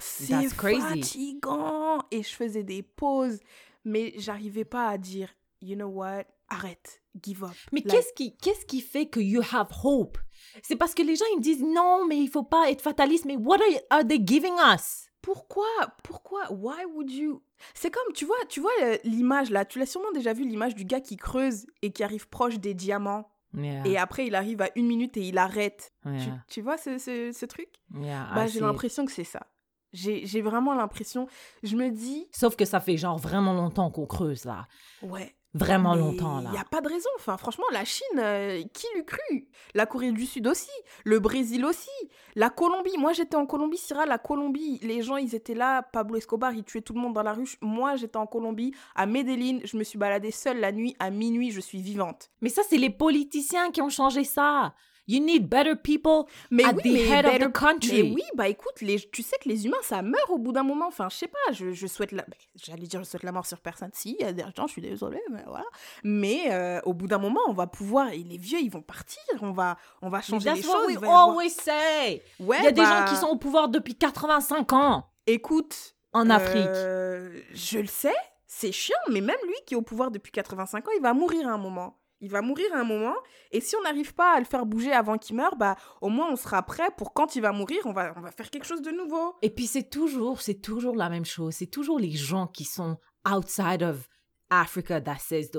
c'est fatigant. Et je faisais des pauses, mais j'arrivais pas à dire, you know what, arrête, give up. Mais Like, qu'est-ce qui, qu'est-ce qui fait que you have hope? C'est parce que les gens, ils me disent non, mais il faut pas être fataliste. Mais what are, are they giving us? Pourquoi Pourquoi Why would you? C'est comme, tu vois, tu vois euh, l'image là, tu l'as sûrement déjà vu l'image du gars qui creuse et qui arrive proche des diamants. Yeah, Et après, il arrive à une minute et il arrête. Tu, yeah, tu vois ce, ce, ce truc? Yeah, Bah, j'ai l'impression que c'est ça. J'ai j'ai vraiment l'impression. Je me dis, Sauf que ça fait genre vraiment longtemps qu'on creuse là. ouais. Vraiment mais longtemps là. Il n'y a pas de raison. Enfin, franchement, la Chine, euh, qui l'eût cru? La Corée du Sud aussi. Le Brésil aussi. La Colombie. Moi, j'étais en Colombie, Syrah, la Colombie. Les gens, ils étaient là. Pablo Escobar, il tuait tout le monde dans la rue. Moi, j'étais en Colombie, à Medellín. Je me suis baladée seule la nuit. À minuit, je suis vivante. Mais ça, c'est les politiciens qui ont changé ça. You need better people Mais at oui, the mais head of better- the country. Mais oui, bah écoute, les, tu sais que les humains, ça meurt au bout d'un moment. Enfin, je sais pas, je, je souhaite la... J'allais dire, je souhaite la mort sur personne. Si, il y a des gens, je suis désolée, mais voilà. Mais euh, au bout d'un moment, on va pouvoir... Et les vieux, ils vont partir. On va, on va changer les That's what choses. we y avoir- always say. Ouais, Il y a des bah, gens qui sont au pouvoir depuis 85 ans Écoute... en Afrique. euh, je le sais, c'est chiant, mais même lui qui est au pouvoir depuis 85 ans, il va mourir à un moment. Il va mourir à un moment, et si on n'arrive pas à le faire bouger avant qu'il meure, bah au moins on sera prêt pour quand il va mourir, on va, on va faire quelque chose de nouveau. Et puis c'est toujours, c'est toujours la même chose. C'est toujours les gens qui sont outside of Africa that says.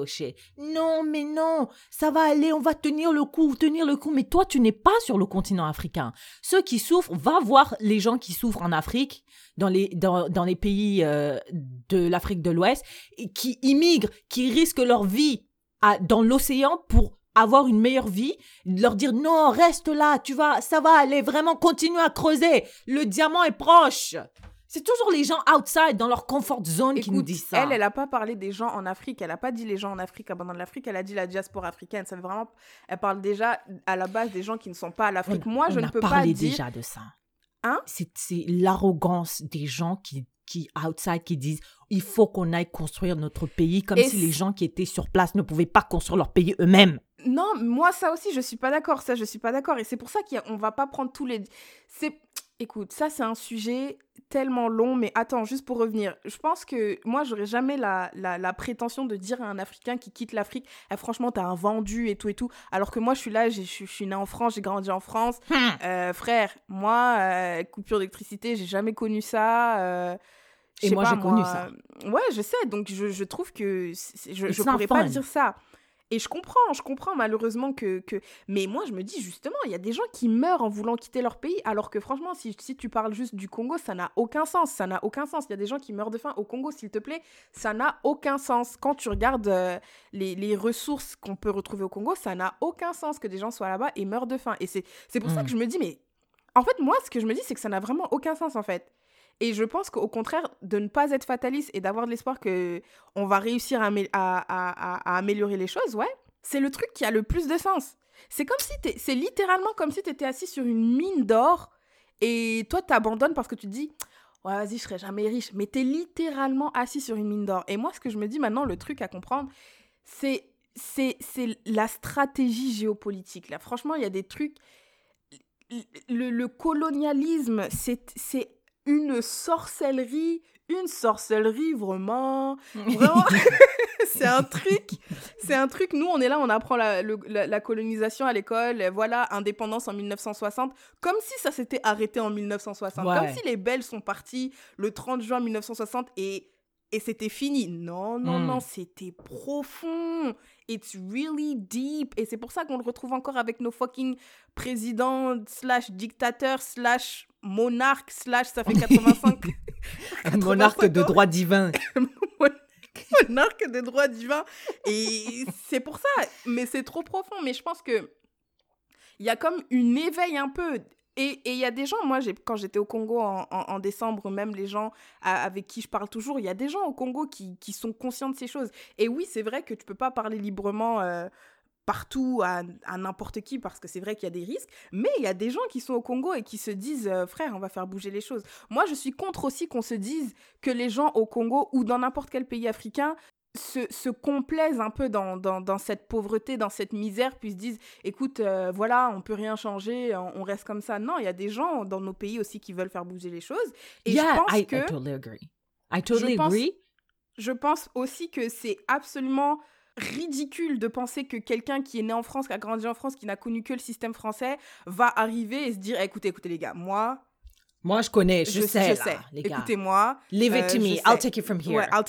Non, mais non, ça va aller, on va tenir le coup, tenir le coup. Mais toi, tu n'es pas sur le continent africain. Ceux qui souffrent, va voir les gens qui souffrent en Afrique, dans les, dans, dans les pays euh, de l'Afrique de l'Ouest, qui immigrent, qui risquent leur vie à- dans l'océan pour avoir une meilleure vie, leur dire non, reste là, tu vas, ça va aller, vraiment continue à creuser, le diamant est proche. C'est toujours les gens outside, dans leur comfort zone, qui nous disent ça. elle, elle a pas parlé des gens en Afrique, elle a pas dit les gens en Afrique, abandon de l'Afrique, elle a dit la diaspora africaine. Ça veut vraiment, elle parle déjà à la base des gens qui ne sont pas à l'Afrique. On- Moi, je ne peux pas parlé dire. déjà de ça. Hein? C'est l'arrogance des gens qui, qui outside qui disent il faut qu'on aille construire notre pays comme Et si les gens qui étaient sur place ne pouvaient pas construire leur pays eux-mêmes. Non, moi ça aussi je suis pas d'accord, ça je suis pas d'accord et c'est pour ça qu'on va pas prendre tous les c'est écoute, ça c'est un sujet tellement long mais attends, juste pour revenir, je pense que moi j'aurais jamais la, la, la prétention de dire à un africain qui quitte l'Afrique, Eh, franchement t'as un vendu et tout et tout, alors que moi je suis là, je suis- née en France, j'ai grandi en France, Euh, frère, moi euh, coupure d'électricité, j'ai jamais connu ça euh, Et moi, j'ai connu ça. Ouais, je sais, donc je, je trouve que je, je pourrais pas dire ça. Et je comprends, je comprends malheureusement que, que... Mais moi, je me dis justement, il y a des gens qui meurent en voulant quitter leur pays, alors que franchement, si, si tu parles juste du Congo, ça n'a aucun sens. Ça n'a aucun sens. Il y a des gens qui meurent de faim au Congo, s'il te plaît. Ça n'a aucun sens. Quand tu regardes euh, les, les ressources qu'on peut retrouver au Congo, ça n'a aucun sens que des gens soient là-bas et meurent de faim. Et c'est c'est pour ça Mm. que je me dis, mais en fait, moi, ce que je me dis, c'est que ça n'a vraiment aucun sens, en fait. Et je pense qu'au contraire, de ne pas être fataliste et d'avoir de l'espoir que on va réussir à, amé- à- à- à- à améliorer les choses, ouais, c'est le truc qui a le plus de sens. C'est comme si t'es- c'est littéralement comme si tu étais assis sur une mine d'or et toi t'abandonnes parce que tu te dis vas-y je serai jamais riche mais t'es littéralement assis sur une mine d'or. Et moi ce que je me dis maintenant le truc à comprendre c'est c'est la stratégie géopolitique. Là franchement il y a des trucs le, le colonialisme c'est une sorcellerie une sorcellerie vraiment. Vraiment. [laughs] [laughs] C'est un truc c'est un truc. Nous on est là on apprend la, le- la, la colonisation à l'école voilà indépendance en 1960 comme si ça s'était arrêté en 1960 Ouais. comme si les belles sont parties le 30 juin 1960 et et c'était fini non non Mm. non c'était profond it's really deep et c'est pour ça qu'on le retrouve encore avec nos fucking présidents slash dictateurs slash monarques slash ça fait [laughs] 85 Monarque de 85 ans droit divin. [laughs] monarque de droit divin. Et c'est pour ça. Mais c'est trop profond. Mais je pense que il y a comme une éveil un peu. Et il y a des gens, moi, quand j'étais au Congo en, décembre, même les gens avec qui je parle toujours, il y a des gens au Congo qui, sont conscients de ces choses. Et oui, c'est vrai que tu peux pas parler librement euh, partout à, à n'importe qui parce que c'est vrai qu'il y a des risques, mais il y a des gens qui sont au Congo et qui se disent euh, frère, on va faire bouger les choses. Moi, je suis contre aussi qu'on se dise que les gens au Congo ou dans n'importe quel pays africain se, se, complaisent un peu dans, dans, dans, cette pauvreté, dans cette misère, puis se disent, écoute, euh, voilà, on peut rien changer, on, reste comme ça. Non, il y a des gens dans nos pays aussi qui veulent faire bouger les choses. Et je pense que... I totally agree. I totally je pense, agree. Je pense aussi que c'est absolument ridicule de penser que quelqu'un qui est né en France, qui a grandi en France, qui n'a connu que le système français, va arriver et se dire, écoutez, écoutez les gars, moi... Moi, je connais, je, sais, je sais. Écoutez-moi. Leave it to euh, me. I'll take it from here. Ouais, I'll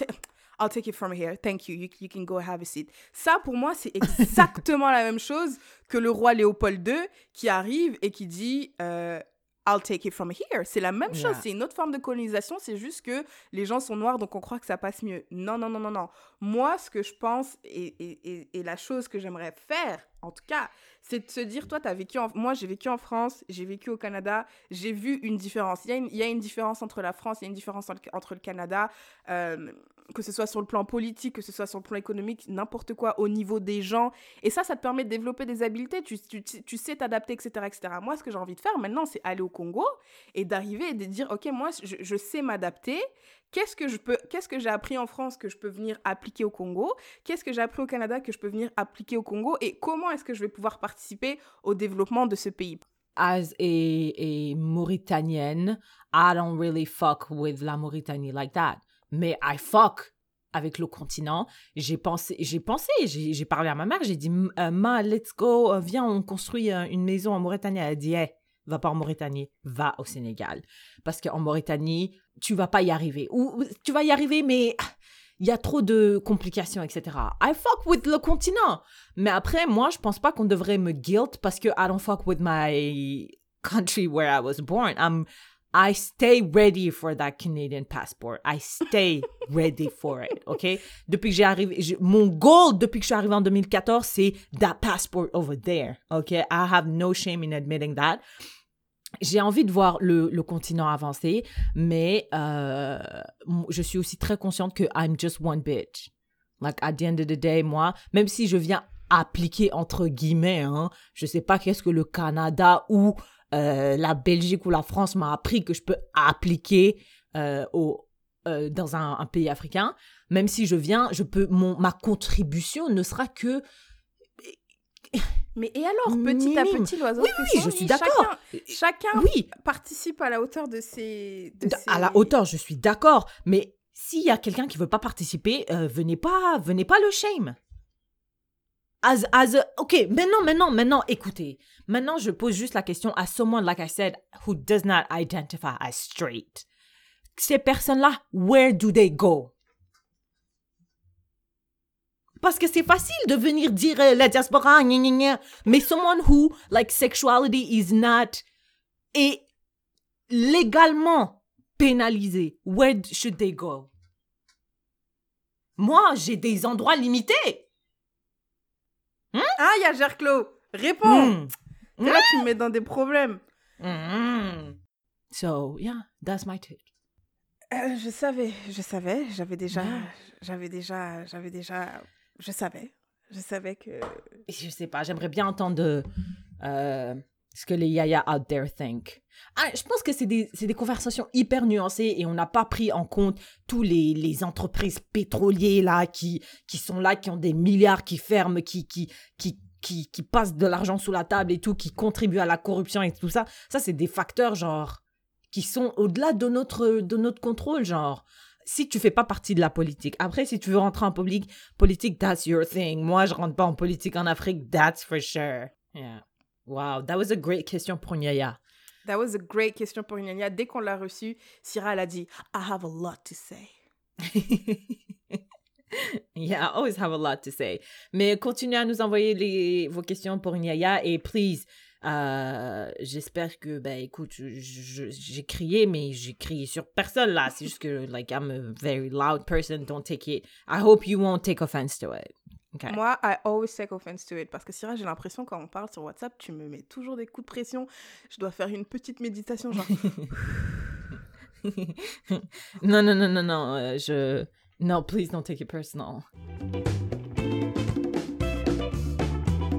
I'll take it from here. Thank you. You, can go have a seat. Ça, pour moi, c'est exactement [laughs] la même chose que le roi Léopold II qui arrive et qui dit euh, I'll take it from here. C'est la même chose. C'est une autre forme de colonisation. C'est juste que les gens sont noirs, donc on croit que ça passe mieux. Non, non, non, non, non. Moi, ce que je pense et, et, et, la chose que j'aimerais faire, en tout cas, c'est de se dire, toi, tu as vécu en... Moi, j'ai vécu en France, j'ai vécu au Canada, j'ai vu une différence. Il y, a une, il y a une différence entre la France, il y a une différence entre le Canada. Euh, que ce soit sur le plan politique, que ce soit sur le plan économique, n'importe quoi, au niveau des gens. Et ça, ça te permet de développer des habiletés, tu, tu, tu sais t'adapter, etc., etc. Moi, ce que j'ai envie de faire maintenant, c'est aller au Congo et d'arriver et de dire, OK, moi, je, je sais m'adapter. Qu'est-ce que je peux, qu'est-ce que j'ai appris en France que je peux venir appliquer au Congo? Qu'est-ce que j'ai appris au Canada que je peux venir appliquer au Congo? Et comment est-ce que je vais pouvoir participer au développement de ce pays? As a, a Mauritanienne, I don't really fuck with la Mauritanie like that mais I fuck avec le continent. J'ai pensé, j'ai pensé, j'ai parlé à ma mère, j'ai dit, euh, ma, let's go, euh, viens, on construit euh, une maison en Mauritanie. Elle a dit, hey, va pas en Mauritanie, va au Sénégal. Parce qu'en Mauritanie, tu vas pas y arriver. Ou tu vas y arriver, mais il y a trop de complications, etc. I fuck with le continent. Mais après, moi, je pense pas qu'on devrait me guilt parce que I don't fuck with my country where I was born. I'm, I stay ready for that Canadian passport. I stay ready for it, OK? Depuis que j'ai arrivé, mon goal depuis que je suis arrivé en 2014, c'est that passport over there, OK? I have no shame in admitting that. J'ai envie de voir le, le continent avancer, mais euh, je suis aussi très consciente que I'm just one bitch. Like, at the end of the day, moi, même si je viens appliquer entre guillemets, hein, je sais pas qu'est-ce que le Canada ou euh, la Belgique ou la France m'a appris que je peux appliquer euh, au, euh, dans un, pays africain. Même si je viens, je peux, mon, ma contribution ne sera que mais et alors, petit à petit, l'oiseau Oui, oui, je suis d'accord. Chacun, oui. participe à la hauteur de ses... À la hauteur, je suis d'accord. Mais s'il y a quelqu'un qui veut pas participer, venez pas, venez pas le shame. As, as a, ok, maintenant, maintenant, maintenant, écoutez. Maintenant, je pose juste la question à someone, like I said, who does not identify as straight. Ces personnes-là, where do they go? Parce que c'est facile de venir dire euh, la diaspora, gna, gna, gna. mais someone who, like, sexuality is not, est légalement pénalisé, where should they go? Moi, j'ai des endroits limités. Hmm? Ah, il y a Gerclos. Réponds. Là, tu me mets dans des problèmes. Hmm. So, yeah, that's my take. Euh, je savais, je savais, j'avais déjà, j'avais déjà, j'avais déjà, je savais, je savais que. Je sais pas, j'aimerais bien entendre euh, ce que les yaya out there think. Ah, je pense que c'est des, des, conversations hyper nuancées et on n'a pas pris en compte tous les, les entreprises pétrolières là qui, qui sont là, qui ont des milliards qui ferment, qui, qui, qui, qui, qui passent de l'argent sous la table et tout, qui contribuent à la corruption et tout ça. Ça, c'est des facteurs genre qui sont au-delà de notre, de notre contrôle, genre si tu fais pas partie de la politique. Après, si tu veux rentrer en politique, politique, that's your thing. Moi, je rentre pas en politique en Afrique, that's for sure. Yeah. Wow, that was a great question pour Nyaya. That was a great question pour Nyaya. Dès qu'on l'a reçue, Syrah, elle a dit I have a lot to say. [laughs] [laughs] yeah, I always have a lot to say. Mais continuez à nous envoyer les, vos questions pour Nyaya et please, euh, j'espère que, ben écoute, j'ai crié, mais j'ai crié sur personne là. C'est juste que, like, I'm a very loud person. Don't take it. I hope you won't take offense to it. Ok. Moi, I always take offense to it. Parce que Syrah, j'ai l'impression, quand on parle sur WhatsApp, tu me mets toujours des coups de pression. Je dois faire une petite méditation, genre. [laughs] non, non, non, non, non. euh, je. No, please don't take it personal.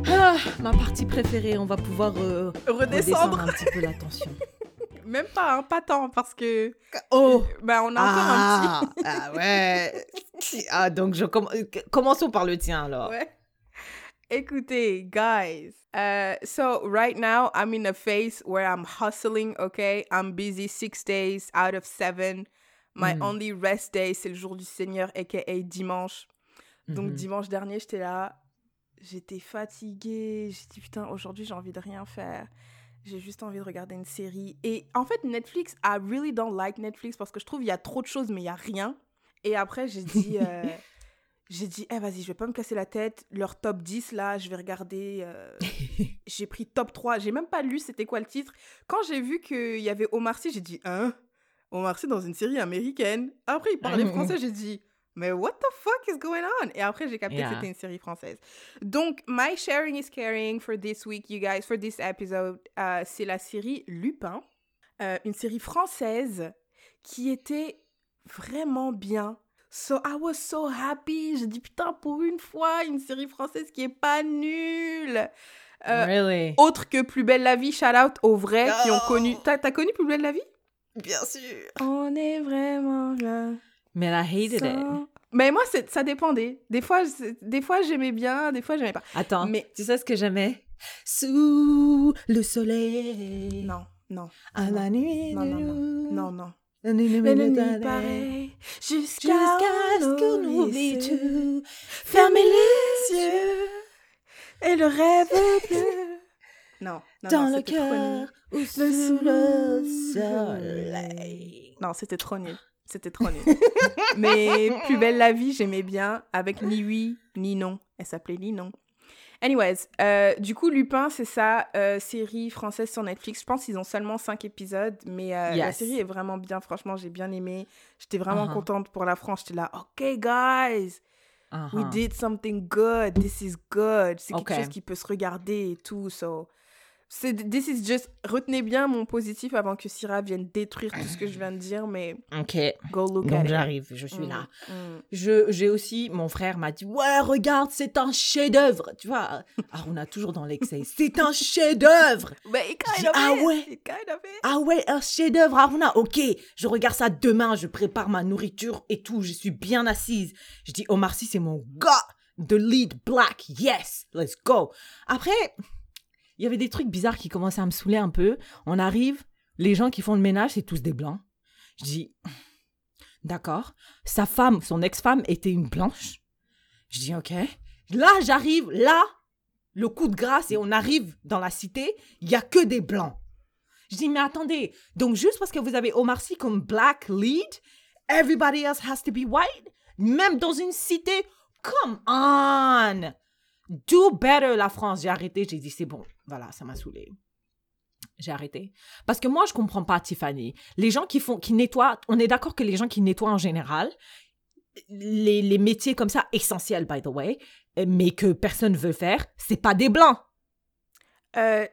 Ah, ma partie préférée, on va pouvoir euh, redescendre Redescendre. un petit peu la tension. [laughs] Même pas, hein, pas tant, parce que. Oh Ben, on a encore un ah, ah ouais [laughs] Ah, donc je comm- euh, commençons par le tien alors. petit. Ouais. Écoutez, guys. Uh, so right now, I'm in a phase where I'm hustling, okay? I'm busy six days out of seven. My Mm. only rest day, c'est le jour du Seigneur, aka dimanche. Donc Mhm. dimanche dernier, j'étais là, j'étais fatiguée, j'ai dit putain, aujourd'hui j'ai envie de rien faire. J'ai juste envie de regarder une série. Et en fait, Netflix, I really don't like Netflix parce que je trouve il y a trop de choses mais il y a rien. Et après, j'ai [laughs] dit euh, j'ai dit eh vas-y, je vais pas me casser la tête, leur top 10 là, je vais regarder [laughs] euh, j'ai pris top 3, j'ai même pas lu c'était quoi le titre. Quand j'ai vu qu'il y avait Omar Sy, j'ai dit hein? Omar Sy dans une série américaine. Après, il parlait français, j'ai dit mais what the fuck is going on? Et après, j'ai capté Yeah. que c'était une série française. Donc, my sharing is caring for this week, you guys, for this episode, euh, c'est la série Lupin, euh, une série française qui était vraiment bien. So, I was so happy. J'ai dit, putain, pour une fois, une série française qui est pas nulle. Euh, really? autre que Plus belle la vie, shout out aux vrais qui ont Oh. connu. T'as t'as connu Plus belle la vie? Bien sûr. On est vraiment là. Mais I hated it. Mais moi, ça dépendait. Des fois, des fois j'aimais bien, des fois, j'aimais pas. Attends, Mais- tu sais ce que j'aimais? Sous le soleil. Non, non, À la nuit. non, non, non, non, non. La nuit donne nuit pareil, jusqu'à ce qu'on oublie tout. Fermez les yeux et le rêve [laughs] bleu. Non, non, Dans non, le c'était trop nul. cœur ou sous le soleil. Non, c'était trop nul. C'était trop nul. [laughs] Mais Plus belle la vie, j'aimais bien, avec ni oui, ni non. Elle s'appelait ni non. Anyways, euh, du coup, Lupin, c'est ça, euh, série française sur Netflix. Je pense qu'ils ont seulement 5 épisodes, mais euh, la série est vraiment bien. Franchement, j'ai bien aimé. J'étais vraiment Uh-huh. contente pour la France. J'étais là, OK, guys, we Uh-huh. did something good. This is good. C'est quelque chose qui peut se regarder et tout. So, c'est this is just. Retenez bien mon positif avant que Syrah vienne détruire tout ce que je viens de dire, mais Ok, go look at donc it. j'arrive, je suis Mm, là. mm. Je, j'ai aussi, mon frère m'a dit, ouais, regarde, c'est un chef-d'œuvre. Tu vois, [laughs] ah, on a toujours dans l'excès. C'est un chef-d'œuvre. But it kind of ah is. ouais. It kind of. Ah ouais, un chef-d'œuvre, Aruna. Ok, je regarde ça demain, je prépare ma nourriture et tout, je suis bien assise. Je dis, Omar Sy, c'est mon gars. The lead black, yes, let's go. Après, il y avait des trucs bizarres qui commençaient à me saouler un peu. On arrive, les gens qui font le ménage, c'est tous des blancs. Je dis, d'accord. Sa femme, son ex-femme, était une blanche. Je dis, ok. Là, j'arrive, là, le coup de grâce, et on arrive dans la cité, il y a que des blancs. Je dis, mais attendez, donc juste parce que vous avez Omar Sy comme black lead, everybody else has to be white? Même dans une cité? Come on! Do better, la France. J'ai arrêté, j'ai dit, c'est bon. Voilà, ça m'a saoulé. J'ai arrêté. Parce que moi, je comprends pas, Tiffany. Les gens qui font, qui nettoient, on est d'accord que les gens qui nettoient en général, les, les métiers comme ça, essentiels, by the way, mais que personne veut faire, c'est pas des blancs. Euh,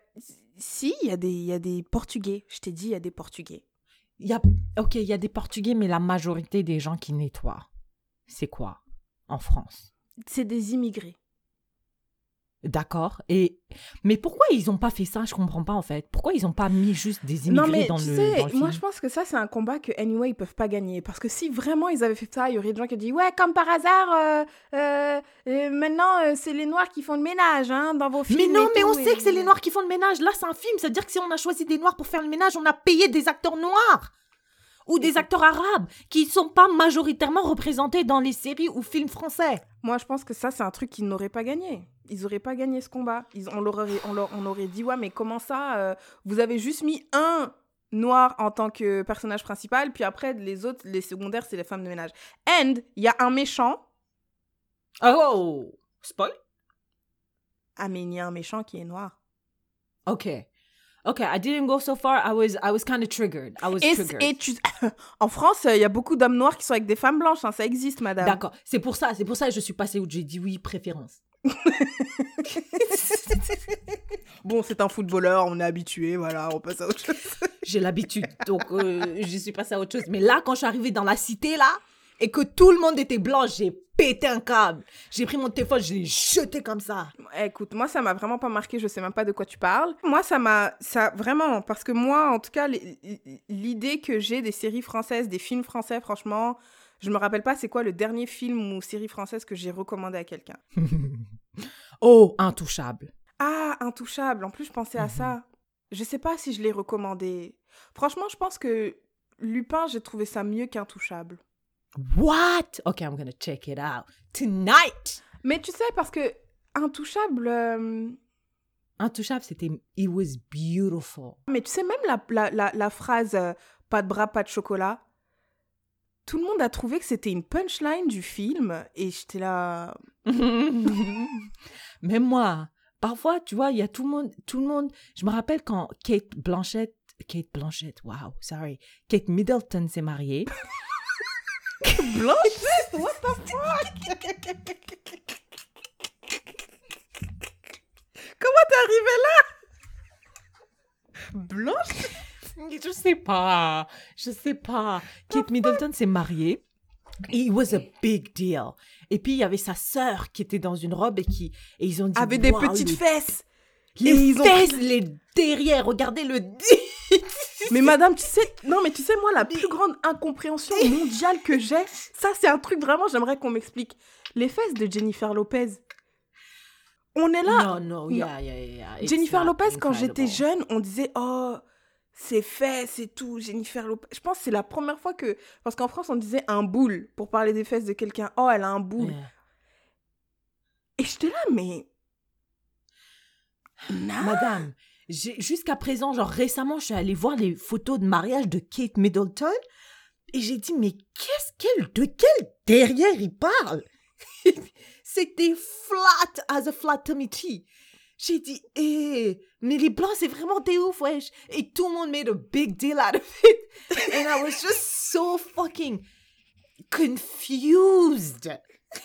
si, il y, a des- il y a des Portugais. Je t'ai dit, il y a des Portugais. Il y a, ok, il y a des Portugais, mais la majorité des gens qui nettoient, c'est quoi en France? C'est des immigrés. D'accord. Et mais pourquoi ils ont pas fait ça? Je comprends pas en fait. Pourquoi ils ont pas mis juste des immigrés non, mais dans, tu le, sais, dans le film? moi, je pense que ça, c'est un combat que, anyway, ils peuvent pas gagner. Parce que si vraiment ils avaient fait ça, il y aurait des gens qui disent Ouais, comme par hasard, euh, euh, euh, maintenant, c'est les Noirs qui font le ménage hein, dans vos films. Mais non, mais tout, on et- sait que c'est les Noirs qui font le ménage. Là, c'est un film. Ça veut dire que si on a choisi des Noirs pour faire le ménage, on a payé des acteurs noirs. Ou des acteurs arabes qui sont pas majoritairement représentés dans les séries ou films français. Moi, je pense que ça, c'est un truc qu'ils n'auraient pas gagné. Ils auraient pas gagné ce combat. Ils, on, leur aurait, on, leur- on aurait dit, ouais, mais comment ça euh, Vous avez juste mis un noir en tant que personnage principal, puis après, les autres, les secondaires, c'est les femmes de ménage. And, il y a un méchant. Oh Spoil? Ah, mais il y a un méchant qui est noir. Ok. Okay, I didn't go so far. I was I was kind of triggered. I was Et, triggered. et tu... [coughs] en France, il y a beaucoup d'hommes noirs qui sont avec des femmes blanches. hein, ça existe, madame. D'accord. C'est pour ça, c'est pour ça que je suis passée où j'ai dit oui, préférence. [laughs] Bon, c'est un footballeur, on est habitué, voilà, on passe à autre chose. [laughs] J'ai l'habitude, donc euh, je suis passée à autre chose. Mais là, quand je suis arrivée dans la cité, là, et que tout le monde était blanc, j'ai pété un câble. J'ai pris mon téléphone, je l'ai jeté comme ça. Écoute, moi, ça m'a vraiment pas marqué, je sais même pas de quoi tu parles. Moi, ça m'a. Ça, vraiment, parce que moi, en tout cas, l'idée que j'ai des séries françaises, des films français, franchement, je me rappelle pas c'est quoi le dernier film ou série française que j'ai recommandé à quelqu'un. [laughs] Oh, intouchable. Ah, Intouchable, en plus, je pensais à ça. Je sais pas si je l'ai recommandé. Franchement, je pense que Lupin, j'ai trouvé ça mieux qu'Intouchable. What? Okay, I'm gonna check it out tonight. Mais tu sais, parce que Intouchable. euh, Intouchable, c'était it was beautiful. Mais tu sais, même la, la, la, la phrase euh, pas de bras, pas de chocolat, tout le monde a trouvé que c'était une punchline du film et j'étais là. [laughs] Même moi, parfois, tu vois, il y a tout le monde, tout le monde. Je me rappelle quand Kate Blanchett, Kate Blanchett, wow, sorry, Kate Middleton s'est mariée. [laughs] Blanchette, what the fuck? [laughs] Comment t'es arrivée là? Blanche? [laughs] Je sais pas, je sais pas. Kate Middleton s'est mariée. It was a big deal. Et puis il y avait sa sœur qui était dans une robe et qui et ils ont dit Avait des Wow, petites les- fesses. les Et ils ont fesses, les derrière, regardez le [laughs] Mais madame, tu sais, non, mais tu sais, moi, la plus grande incompréhension [laughs] mondiale que j'ai, ça, c'est un truc vraiment, j'aimerais qu'on m'explique. Les fesses de Jennifer Lopez. On est là. Non, non, yeah, yeah, yeah. Jennifer Lopez, quand j'étais jeune, on disait oh ses fesses et tout, Jennifer Lopez. Je pense que c'est la première fois que parce qu'en France on disait un boule pour parler des fesses de quelqu'un. Oh, elle a un boule. Yeah. Et j'étais là mais non. Madame, jusqu'à présent, genre récemment, je suis allée voir les photos de mariage de Kate Middleton et j'ai dit, mais qu'est-ce qu'elle, de quel derrière il parle? [laughs] C'était flat as a flat tummy tea. J'ai dit, eh, mais les blancs, c'est vraiment des ouf, wesh. Et tout le monde made a big deal out of it. [laughs] And I was just so fucking confused. [laughs]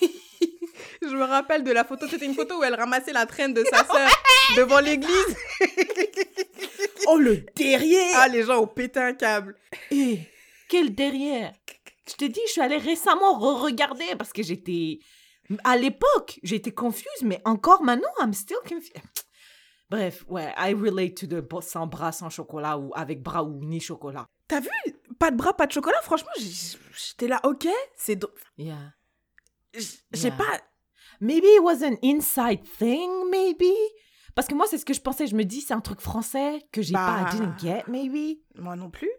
Je me rappelle de la photo, c'était une photo où elle ramassait la traîne de sa [laughs] sœur devant l'église. Oh, le derrière Ah, les gens ont pété un câble. Eh, quel derrière? Je te dis, je suis allée récemment re-regarder parce que j'étais... À l'époque, j'étais confuse, mais encore maintenant, I'm still confused. Bref, ouais, I relate to the sans bras, sans chocolat ou avec bras ou ni chocolat. T'as vu? Pas de bras, pas de chocolat? Franchement, j'étais là, ok, c'est Yeah. j'ai Yeah. pas Maybe it was an inside thing, maybe? Parce que moi, c'est ce que je pensais. Je me dis, c'est un truc français que j'ai pas, Bah. I didn't get, maybe? moi non plus.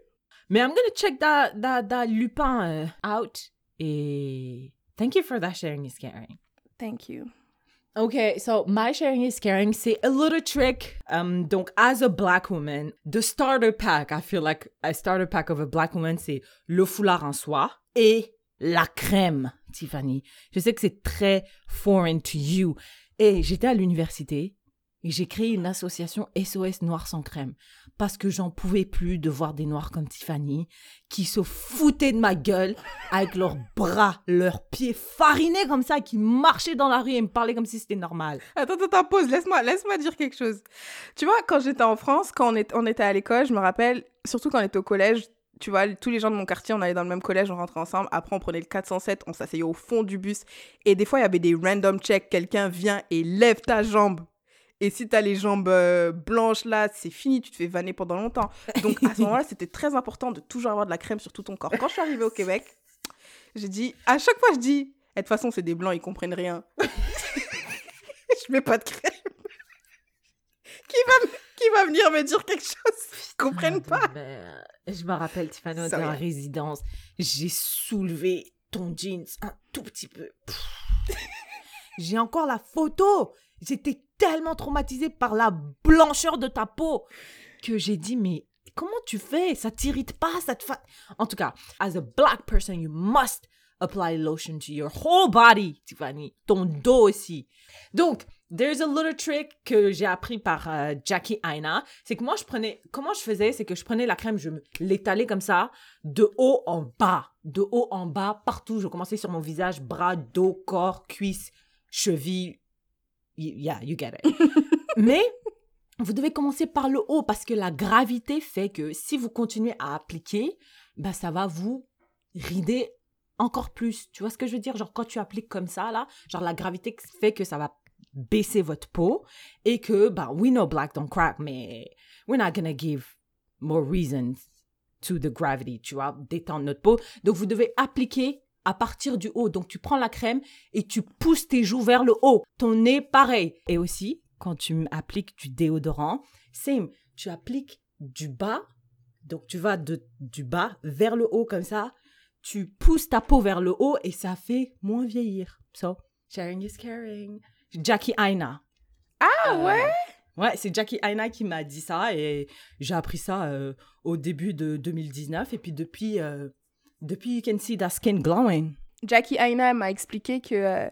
Mais I'm gonna check that, that, that Lupin euh, out. Et thank you for that sharing is caring. Thank you. Okay, so my sharing is caring. C'est a little trick. Um, donc, as a black woman, the starter pack, I feel like a starter pack of a black woman, c'est le foulard en soie et la crème, Tiffany. Je sais que c'est très foreign to you. Et j'étais à l'université et j'ai créé une association SOS Noir sans crème parce que j'en pouvais plus de voir des noirs comme Tiffany qui se foutaient de ma gueule avec leurs bras, leurs pieds farinés comme ça, qui marchaient dans la rue et me parlaient comme si c'était normal. Attends, attends, pause, laisse-moi laisse dire quelque chose. Tu vois, quand j'étais en France, quand on, est, on était à l'école, je me rappelle, surtout quand on était au collège, tu vois, tous les gens de mon quartier, on allait dans le même collège, on rentrait ensemble. Après, on prenait le 407, on s'asseyait au fond du bus. Et des fois, il y avait des random checks. Quelqu'un vient et lève ta jambe. Et si t'as les jambes euh, blanches là, c'est fini, tu te fais vanner pendant longtemps. Donc à ce [laughs] moment-là, c'était très important de toujours avoir de la crème sur tout ton corps. Quand je suis arrivée au Québec, j'ai dit, à chaque fois, je dis, Eh, de toute façon, c'est des blancs, ils comprennent rien. [laughs] je mets pas de crème. qui, va, qui va venir me dire quelque chose Ils comprennent pas? Ben, je me rappelle, était Sorry. en résidence. J'ai soulevé ton jeans un tout petit peu. [laughs] J'ai encore la photo. J'étais tellement traumatisée par la blancheur de ta peau que j'ai dit, mais comment tu fais? Ça t'irrite pas ça te fa... En tout cas, as a black person, you must apply lotion to your whole body, Tiffany. Ton dos aussi. Donc, there's a little trick que j'ai appris par euh, Jackie Aina. C'est que moi, je prenais, comment je faisais, c'est que je prenais la crème, je l'étalais comme ça, de haut en bas, de haut en bas, partout. Je commençais sur mon visage, bras, dos, corps, cuisses, chevilles. Yeah, you get it. [laughs] Mais vous devez commencer par le haut parce que la gravité fait que si vous continuez à appliquer, ben ça va vous rider encore plus. Tu vois ce que je veux dire? Genre quand tu appliques comme ça, là, genre la gravité fait que ça va baisser votre peau et que, ben, we know black don't crack, mais we're not gonna give more reasons to the gravity, tu vois, d'étendre notre peau. Donc vous devez appliquer à partir du haut. Donc tu prends la crème et tu pousses tes joues vers le haut. Ton nez, pareil. Et aussi, quand tu appliques du déodorant, same, tu appliques du bas. Donc tu vas de, du bas vers le haut comme ça. Tu pousses ta peau vers le haut et ça fait moins vieillir. So, sharing is caring. Jackie Aina. Ah Euh, ouais? Ouais, c'est Jackie Aina qui m'a dit ça et j'ai appris ça euh, au début de 2019 et puis depuis, euh, depuis you can see that skin glowing. Jackie Aina m'a expliqué que euh,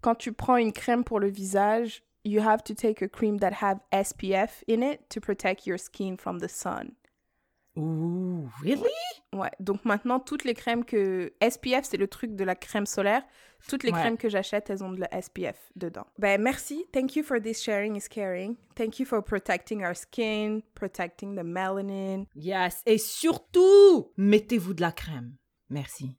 quand tu prends une crème pour le visage, you have to take a cream that have SPF in it to protect your skin from the sun. Ooh, really? Ouais, donc maintenant, toutes les crèmes que... SPF, c'est le truc de la crème solaire. Toutes les Ouais. crèmes que j'achète, elles ont de la SPF dedans. Ben, merci. Thank you for this sharing is caring. Thank you for protecting our skin, protecting the melanin. Yes, et surtout, mettez-vous de la crème. Merci.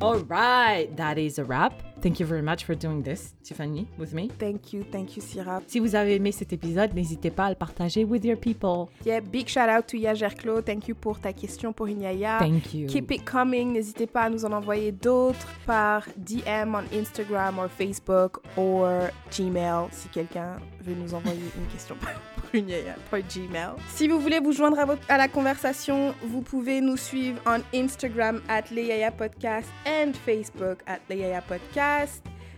All right, that is a wrap. Thank you very much for doing this, Tiffany, with me. Thank you, thank you, Syrah. Si vous avez aimé cet épisode, n'hésitez pas à le partager with your people. Yeah, big shout out to Yagerclo. Thank you pour ta question pour Inyaya. Thank you. Keep it coming. N'hésitez pas à nous en envoyer d'autres par DM on Instagram ou Facebook ou Gmail si quelqu'un veut nous envoyer une question [laughs] pour une yaya par Gmail. Si vous voulez vous joindre à, votre- à la conversation, vous pouvez nous suivre on Instagram at Yaya Podcast and Facebook at Yaya Podcast.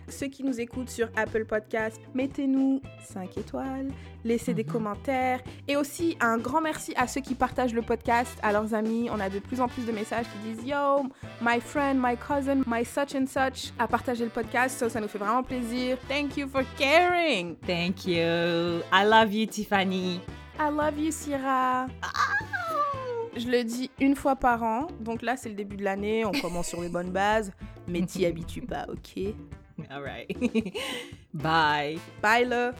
Ceux qui nous écoutent sur Apple Podcast, mettez-nous 5 étoiles, laissez des commentaires et aussi un grand merci à ceux qui partagent le podcast à leurs amis. On a de plus en plus de messages qui disent Yo, my friend, my cousin, my such and such a partagé le podcast. So, ça nous fait vraiment plaisir. Thank you for caring. Thank you. I love you, Tiffany. I love you, Syrah. Je le dis une fois par an. Donc là, c'est le début de l'année. On commence sur les bonnes bases. Mais t'y habitues pas, ok? All right. [laughs] Bye. Bye, là.